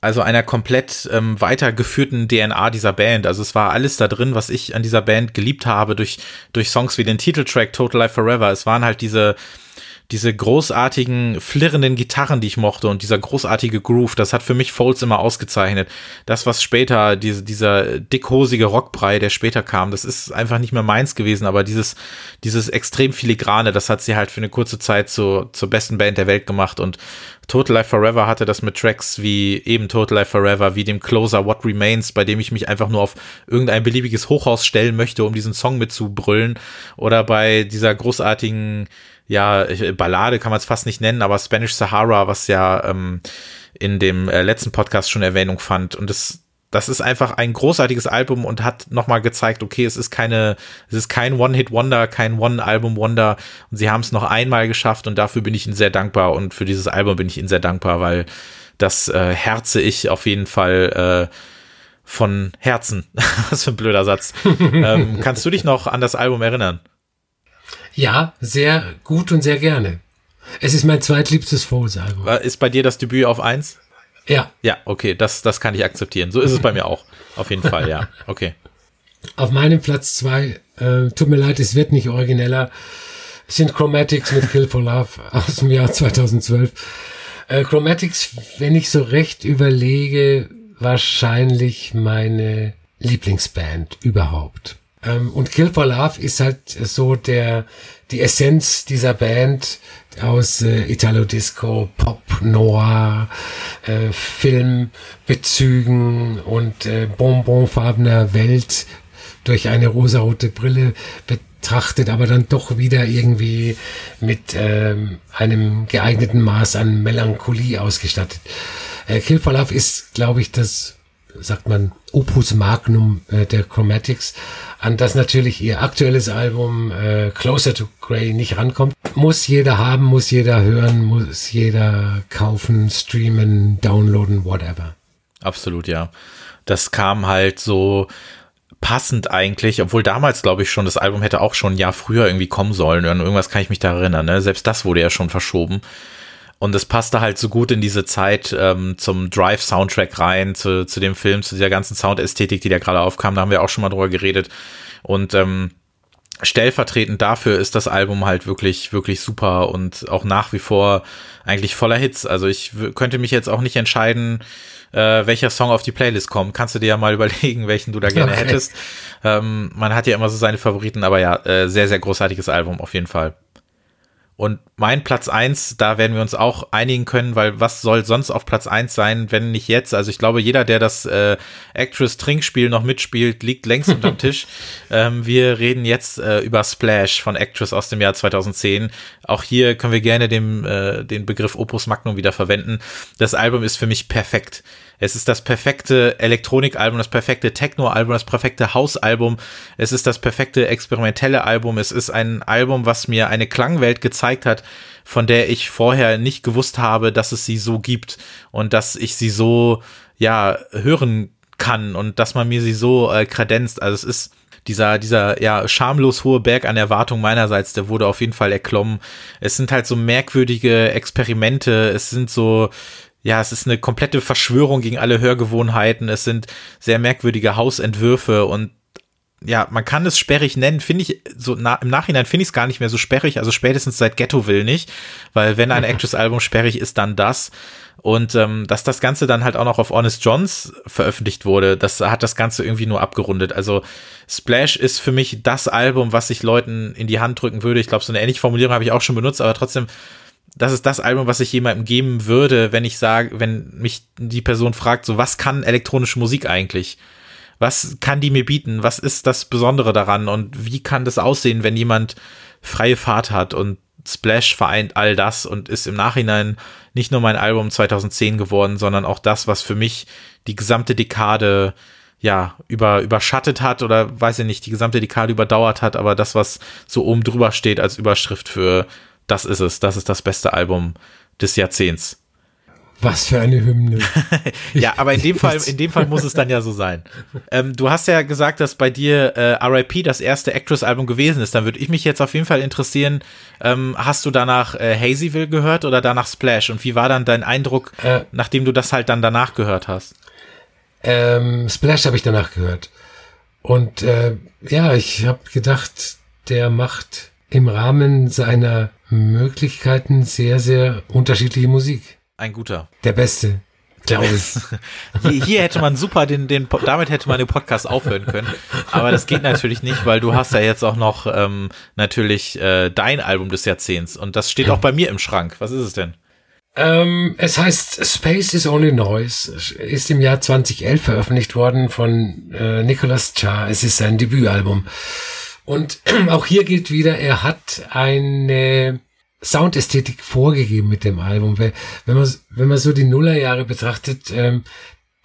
also einer komplett ähm, weitergeführten DNA dieser Band. Also es war alles da drin, was ich an dieser Band geliebt habe, durch, durch Songs wie den Titeltrack Total Life Forever. Es waren halt diese, diese großartigen, flirrenden Gitarren, die ich mochte und dieser großartige Groove, das hat für mich Folds immer ausgezeichnet. Das, was später, diese, dieser dickhosige Rockbrei, der später kam, das ist einfach nicht mehr meins gewesen, aber dieses, dieses extrem filigrane, das hat sie halt für eine kurze Zeit zu, zur besten Band der Welt gemacht und Total Life Forever hatte das mit Tracks wie eben Total Life Forever, wie dem Closer What Remains, bei dem ich mich einfach nur auf irgendein beliebiges Hochhaus stellen möchte, um diesen Song mitzubrüllen. Oder bei dieser großartigen, ja, Ballade kann man es fast nicht nennen, aber Spanish Sahara, was ja ähm, in dem äh, letzten Podcast schon Erwähnung fand. Und das, das ist einfach ein großartiges Album und hat nochmal gezeigt, okay, es ist keine, es ist kein One-Hit-Wonder, kein One-Album-Wonder und sie haben es noch einmal geschafft und dafür bin ich ihnen sehr dankbar und für dieses Album bin ich ihnen sehr dankbar, weil das äh, herze ich auf jeden Fall äh, von Herzen. [laughs] Was für ein blöder Satz. [laughs] ähm, kannst du dich noch an das Album erinnern? Ja, sehr gut und sehr gerne. Es ist mein zweitliebstes Foles-Album. Ist bei dir das Debüt auf eins? Ja. Ja, okay, das, das kann ich akzeptieren. So ist es bei mir auch. Auf jeden Fall, ja. Okay. Auf meinem Platz zwei, äh, tut mir leid, es wird nicht origineller, sind Chromatics mit Kill for Love aus dem Jahr 2012. Äh, Chromatics, wenn ich so recht überlege, wahrscheinlich meine Lieblingsband überhaupt. Ähm, und Kill for Love ist halt so der, die Essenz dieser Band aus äh, Italo Disco, Pop, Noir, äh, Filmbezügen und äh, bonbonfarbener Welt durch eine rosarote Brille betrachtet, aber dann doch wieder irgendwie mit ähm, einem geeigneten Maß an Melancholie ausgestattet. Äh, Kill for Love ist, glaube ich, das sagt man, Opus Magnum äh, der Chromatics, an das natürlich ihr aktuelles Album äh, Closer to Grey nicht rankommt. Muss jeder haben, muss jeder hören, muss jeder kaufen, streamen, downloaden, whatever. Absolut, ja. Das kam halt so passend eigentlich, obwohl damals glaube ich schon, das Album hätte auch schon ein Jahr früher irgendwie kommen sollen. Irgendwas kann ich mich da erinnern. Ne? Selbst das wurde ja schon verschoben. Und es passte halt so gut in diese Zeit ähm, zum Drive-Soundtrack rein, zu, zu dem Film, zu dieser ganzen Soundästhetik, die da gerade aufkam. Da haben wir auch schon mal drüber geredet. Und ähm, stellvertretend dafür ist das Album halt wirklich, wirklich super und auch nach wie vor eigentlich voller Hits. Also ich könnte mich jetzt auch nicht entscheiden, äh, welcher Song auf die Playlist kommt. Kannst du dir ja mal [laughs] überlegen, welchen du da gerne okay. hättest. Ähm, man hat ja immer so seine Favoriten, aber ja, äh, sehr, sehr großartiges Album auf jeden Fall. Und mein Platz eins, da werden wir uns auch einigen können, weil was soll sonst auf Platz eins sein, wenn nicht jetzt? Also ich glaube, jeder, der das äh, Actress-Trinkspiel noch mitspielt, liegt längst unterm [laughs] Tisch. Ähm, wir reden jetzt äh, über Splash von Actress aus dem Jahr 2010. Auch hier können wir gerne dem, äh, den Begriff Opus Magnum wieder verwenden. Das Album ist für mich perfekt. Es ist das perfekte Elektronikalbum, das perfekte Techno-Album, das perfekte House-Album. Es ist das perfekte experimentelle Album. Es ist ein Album, was mir eine Klangwelt gezeigt hat, von der ich vorher nicht gewusst habe, dass es sie so gibt und dass ich sie so, ja, hören kann und dass man mir sie so äh, kredenzt. Also es ist dieser, dieser, ja, schamlos hohe Berg an Erwartung meinerseits, der wurde auf jeden Fall erklommen. Es sind halt so merkwürdige Experimente. Es sind so, ja, es ist eine komplette Verschwörung gegen alle Hörgewohnheiten. Es sind sehr merkwürdige Hausentwürfe und ja, man kann es sperrig nennen, finde ich, so na, im Nachhinein finde ich es gar nicht mehr so sperrig, also spätestens seit Ghetto will nicht, weil wenn ein Actress-Album sperrig ist, dann das. Und ähm, dass das Ganze dann halt auch noch auf Honest Johns veröffentlicht wurde, das hat das Ganze irgendwie nur abgerundet. Also Splash ist für mich das Album, was ich Leuten in die Hand drücken würde. Ich glaube, so eine ähnliche Formulierung habe ich auch schon benutzt, aber trotzdem, das ist das Album, was ich jemandem geben würde, wenn ich sage, wenn mich die Person fragt, so was kann elektronische Musik eigentlich? Was kann die mir bieten? Was ist das Besondere daran? Und wie kann das aussehen, wenn jemand freie Fahrt hat? Und Splash vereint all das und ist im Nachhinein nicht nur mein Album 2010 geworden, sondern auch das, was für mich die gesamte Dekade ja, über, überschattet hat oder weiß ich nicht, die gesamte Dekade überdauert hat, aber das, was so oben drüber steht als Überschrift für das ist es, das ist das beste Album des Jahrzehnts. Was für eine Hymne. [laughs] ja, aber in dem Fall, in dem Fall muss es dann ja so sein. Ähm, du hast ja gesagt, dass bei dir äh, R.I.P. das erste Actress-Album gewesen ist. Dann würde ich mich jetzt auf jeden Fall interessieren, ähm, hast du danach äh, Hazyville gehört oder danach Splash? Und wie war dann dein Eindruck, äh, nachdem du das halt dann danach gehört hast? Ähm, Splash habe ich danach gehört. Und äh, ja, ich habe gedacht, der macht im Rahmen seiner Möglichkeiten sehr, sehr unterschiedliche Musik. Ein guter. Der beste. Glaube ich. [laughs] Hier, hier hätte man super den, den, damit hätte man den Podcast aufhören können. Aber das geht natürlich nicht, weil du hast ja jetzt auch noch ähm, natürlich äh, dein Album des Jahrzehnts und das steht auch bei mir im Schrank. Was ist es denn? Ähm, es heißt Space is Only Noise, ist im Jahr 2011 veröffentlicht worden von äh, Nicholas Cha. Es ist sein Debütalbum. Und [clears throat] auch hier gilt wieder, er hat eine Soundästhetik vorgegeben mit dem Album. Wenn man, wenn man so die Nullerjahre betrachtet, ähm,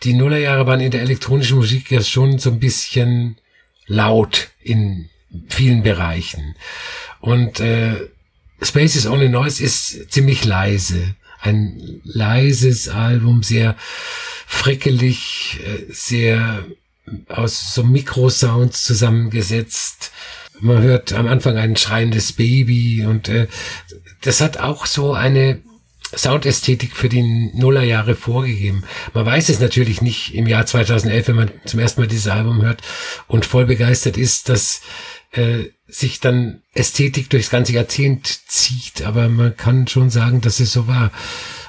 die Nullerjahre waren in der elektronischen Musik ja schon so ein bisschen laut in vielen Bereichen. Und äh, Space is Only Noise ist ziemlich leise. Ein leises Album, sehr frickelig, äh, sehr aus so Mikrosounds zusammengesetzt. Man hört am Anfang ein schreiendes Baby und äh, das hat auch so eine Soundästhetik für die Nullerjahre vorgegeben. Man weiß es natürlich nicht im Jahr 2011, wenn man zum ersten Mal dieses Album hört und voll begeistert ist, dass äh, sich dann Ästhetik durchs ganze Jahrzehnt zieht. Aber man kann schon sagen, dass es so war.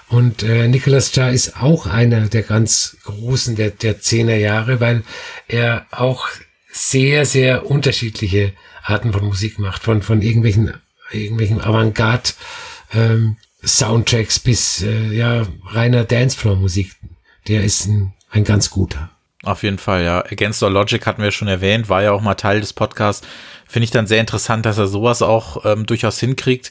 Und äh, Nicholas Jar ist auch einer der ganz Großen der, der Zehner Jahre, weil er auch sehr, sehr unterschiedliche Arten von Musik macht, von, von irgendwelchen irgendwelchen Avantgarde ähm, Soundtracks bis äh, ja reiner Dancefloor-Musik. Der ist ein, ein ganz guter. Auf jeden Fall, ja. Against All Logic hatten wir schon erwähnt, war ja auch mal Teil des Podcasts. Finde ich dann sehr interessant, dass er sowas auch ähm, durchaus hinkriegt.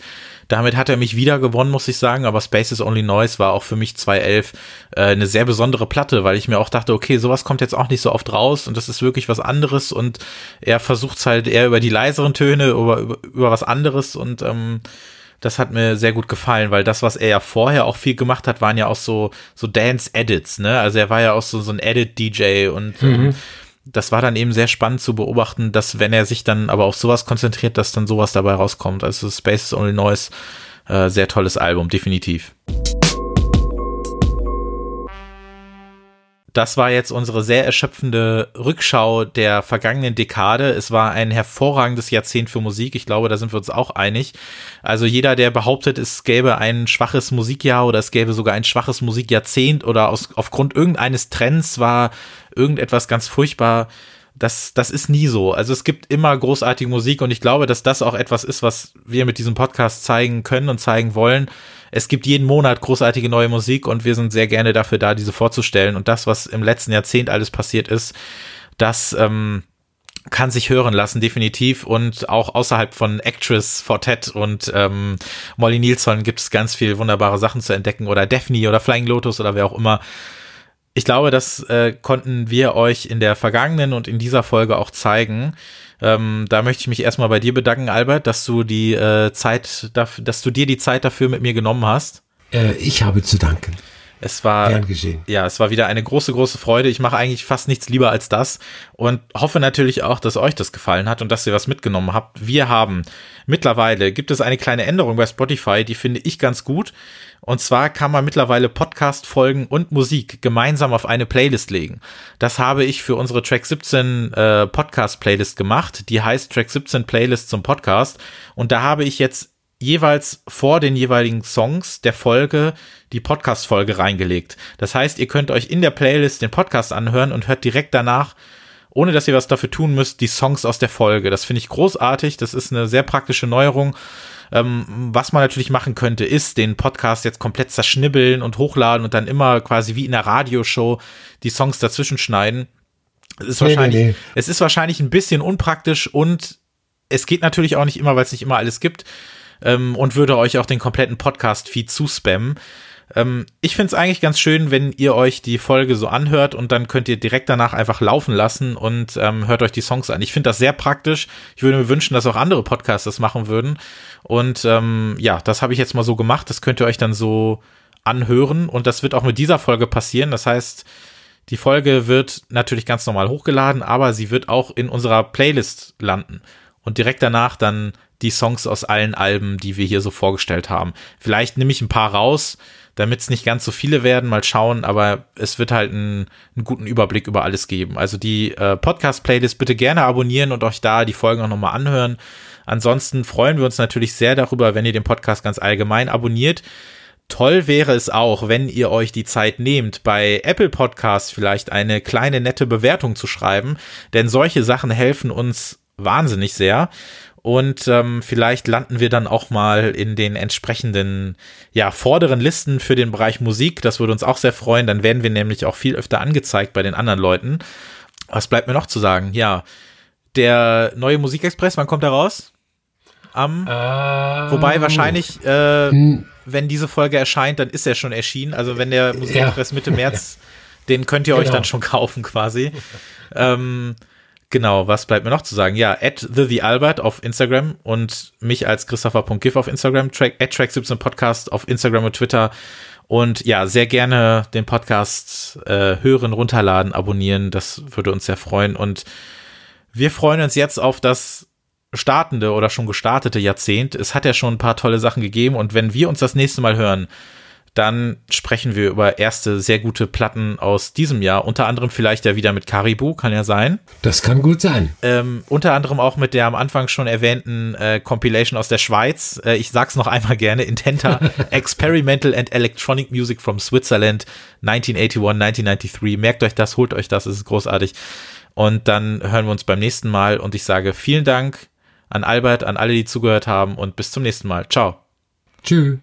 Damit hat er mich wieder gewonnen, muss ich sagen, aber Space is Only Noise war auch für mich 2011 äh, eine sehr besondere Platte, weil ich mir auch dachte, okay, sowas kommt jetzt auch nicht so oft raus und das ist wirklich was anderes und er versucht halt eher über die leiseren Töne, über, über, über was anderes und ähm, das hat mir sehr gut gefallen, weil das, was er ja vorher auch viel gemacht hat, waren ja auch so, so Dance-Edits, ne? Also er war ja auch so, so ein Edit-DJ und ähm, mhm das war dann eben sehr spannend zu beobachten, dass wenn er sich dann aber auf sowas konzentriert, dass dann sowas dabei rauskommt. Also Space is Only Noise, äh, sehr tolles Album, definitiv. Das war jetzt unsere sehr erschöpfende Rückschau der vergangenen Dekade. Es war ein hervorragendes Jahrzehnt für Musik. Ich glaube, da sind wir uns auch einig. Also jeder, der behauptet, es gäbe ein schwaches Musikjahr oder es gäbe sogar ein schwaches Musikjahrzehnt oder aus, aufgrund irgendeines Trends war irgendetwas ganz furchtbar das, das ist nie so. Also es gibt immer großartige Musik und ich glaube, dass das auch etwas ist, was wir mit diesem Podcast zeigen können und zeigen wollen. Es gibt jeden Monat großartige neue Musik und wir sind sehr gerne dafür da, diese vorzustellen. Und das, was im letzten Jahrzehnt alles passiert ist, das ähm, kann sich hören lassen, definitiv. Und auch außerhalb von Actress, Fortet und ähm, Molly Nielsen gibt es ganz viel wunderbare Sachen zu entdecken. Oder Daphne oder Flying Lotus oder wer auch immer ich glaube, das äh, konnten wir euch in der vergangenen und in dieser Folge auch zeigen. Ähm, da möchte ich mich erstmal bei dir bedanken, Albert, dass du die äh, Zeit, dass du dir die Zeit dafür mit mir genommen hast. Äh, ich habe zu danken. Es war, ja, es war wieder eine große, große Freude. Ich mache eigentlich fast nichts lieber als das und hoffe natürlich auch, dass euch das gefallen hat und dass ihr was mitgenommen habt. Wir haben mittlerweile, gibt es eine kleine Änderung bei Spotify, die finde ich ganz gut. Und zwar kann man mittlerweile Podcast-Folgen und Musik gemeinsam auf eine Playlist legen. Das habe ich für unsere Track 17 äh, Podcast-Playlist gemacht. Die heißt Track 17 Playlist zum Podcast. Und da habe ich jetzt jeweils vor den jeweiligen Songs der Folge die Podcast-Folge reingelegt. Das heißt, ihr könnt euch in der Playlist den Podcast anhören und hört direkt danach, ohne dass ihr was dafür tun müsst, die Songs aus der Folge. Das finde ich großartig. Das ist eine sehr praktische Neuerung. Ähm, was man natürlich machen könnte, ist den Podcast jetzt komplett zerschnibbeln und hochladen und dann immer quasi wie in einer Radioshow die Songs dazwischen schneiden. Es ist, nee, wahrscheinlich, nee, es ist wahrscheinlich ein bisschen unpraktisch und es geht natürlich auch nicht immer, weil es nicht immer alles gibt ähm, und würde euch auch den kompletten Podcast-Feed zuspammen. Ähm, ich finde es eigentlich ganz schön, wenn ihr euch die Folge so anhört und dann könnt ihr direkt danach einfach laufen lassen und ähm, hört euch die Songs an. Ich finde das sehr praktisch. Ich würde mir wünschen, dass auch andere Podcasts das machen würden. Und ähm, ja, das habe ich jetzt mal so gemacht. Das könnt ihr euch dann so anhören und das wird auch mit dieser Folge passieren. Das heißt, die Folge wird natürlich ganz normal hochgeladen, aber sie wird auch in unserer Playlist landen und direkt danach dann die Songs aus allen Alben, die wir hier so vorgestellt haben. Vielleicht nehme ich ein paar raus, damit es nicht ganz so viele werden, mal schauen, aber es wird halt einen, einen guten Überblick über alles geben. Also die äh, Podcast-Playlist bitte gerne abonnieren und euch da die Folgen auch nochmal anhören. Ansonsten freuen wir uns natürlich sehr darüber, wenn ihr den Podcast ganz allgemein abonniert. Toll wäre es auch, wenn ihr euch die Zeit nehmt, bei Apple Podcasts vielleicht eine kleine nette Bewertung zu schreiben, denn solche Sachen helfen uns wahnsinnig sehr. Und ähm, vielleicht landen wir dann auch mal in den entsprechenden, ja, vorderen Listen für den Bereich Musik. Das würde uns auch sehr freuen. Dann werden wir nämlich auch viel öfter angezeigt bei den anderen Leuten. Was bleibt mir noch zu sagen? Ja, der neue Musikexpress, wann kommt er raus? Am, ähm, wobei wahrscheinlich, äh, wenn diese Folge erscheint, dann ist er schon erschienen. Also wenn der Musikexpress Mitte März, [laughs] den könnt ihr genau. euch dann schon kaufen quasi. [laughs] ähm, Genau, was bleibt mir noch zu sagen? Ja, at the, the Albert auf Instagram und mich als Christopher.gif auf Instagram, track, at track17 Podcast auf Instagram und Twitter. Und ja, sehr gerne den Podcast äh, hören, runterladen, abonnieren. Das würde uns sehr freuen. Und wir freuen uns jetzt auf das startende oder schon gestartete Jahrzehnt. Es hat ja schon ein paar tolle Sachen gegeben. Und wenn wir uns das nächste Mal hören, dann sprechen wir über erste sehr gute Platten aus diesem Jahr. Unter anderem vielleicht ja wieder mit Caribou, kann ja sein. Das kann gut sein. Ähm, unter anderem auch mit der am Anfang schon erwähnten äh, Compilation aus der Schweiz. Äh, ich sag's noch einmal gerne: Intenta [laughs] Experimental and Electronic Music from Switzerland 1981, 1993. Merkt euch das, holt euch das, es ist großartig. Und dann hören wir uns beim nächsten Mal und ich sage vielen Dank an Albert, an alle, die zugehört haben und bis zum nächsten Mal. Ciao. Tschüss.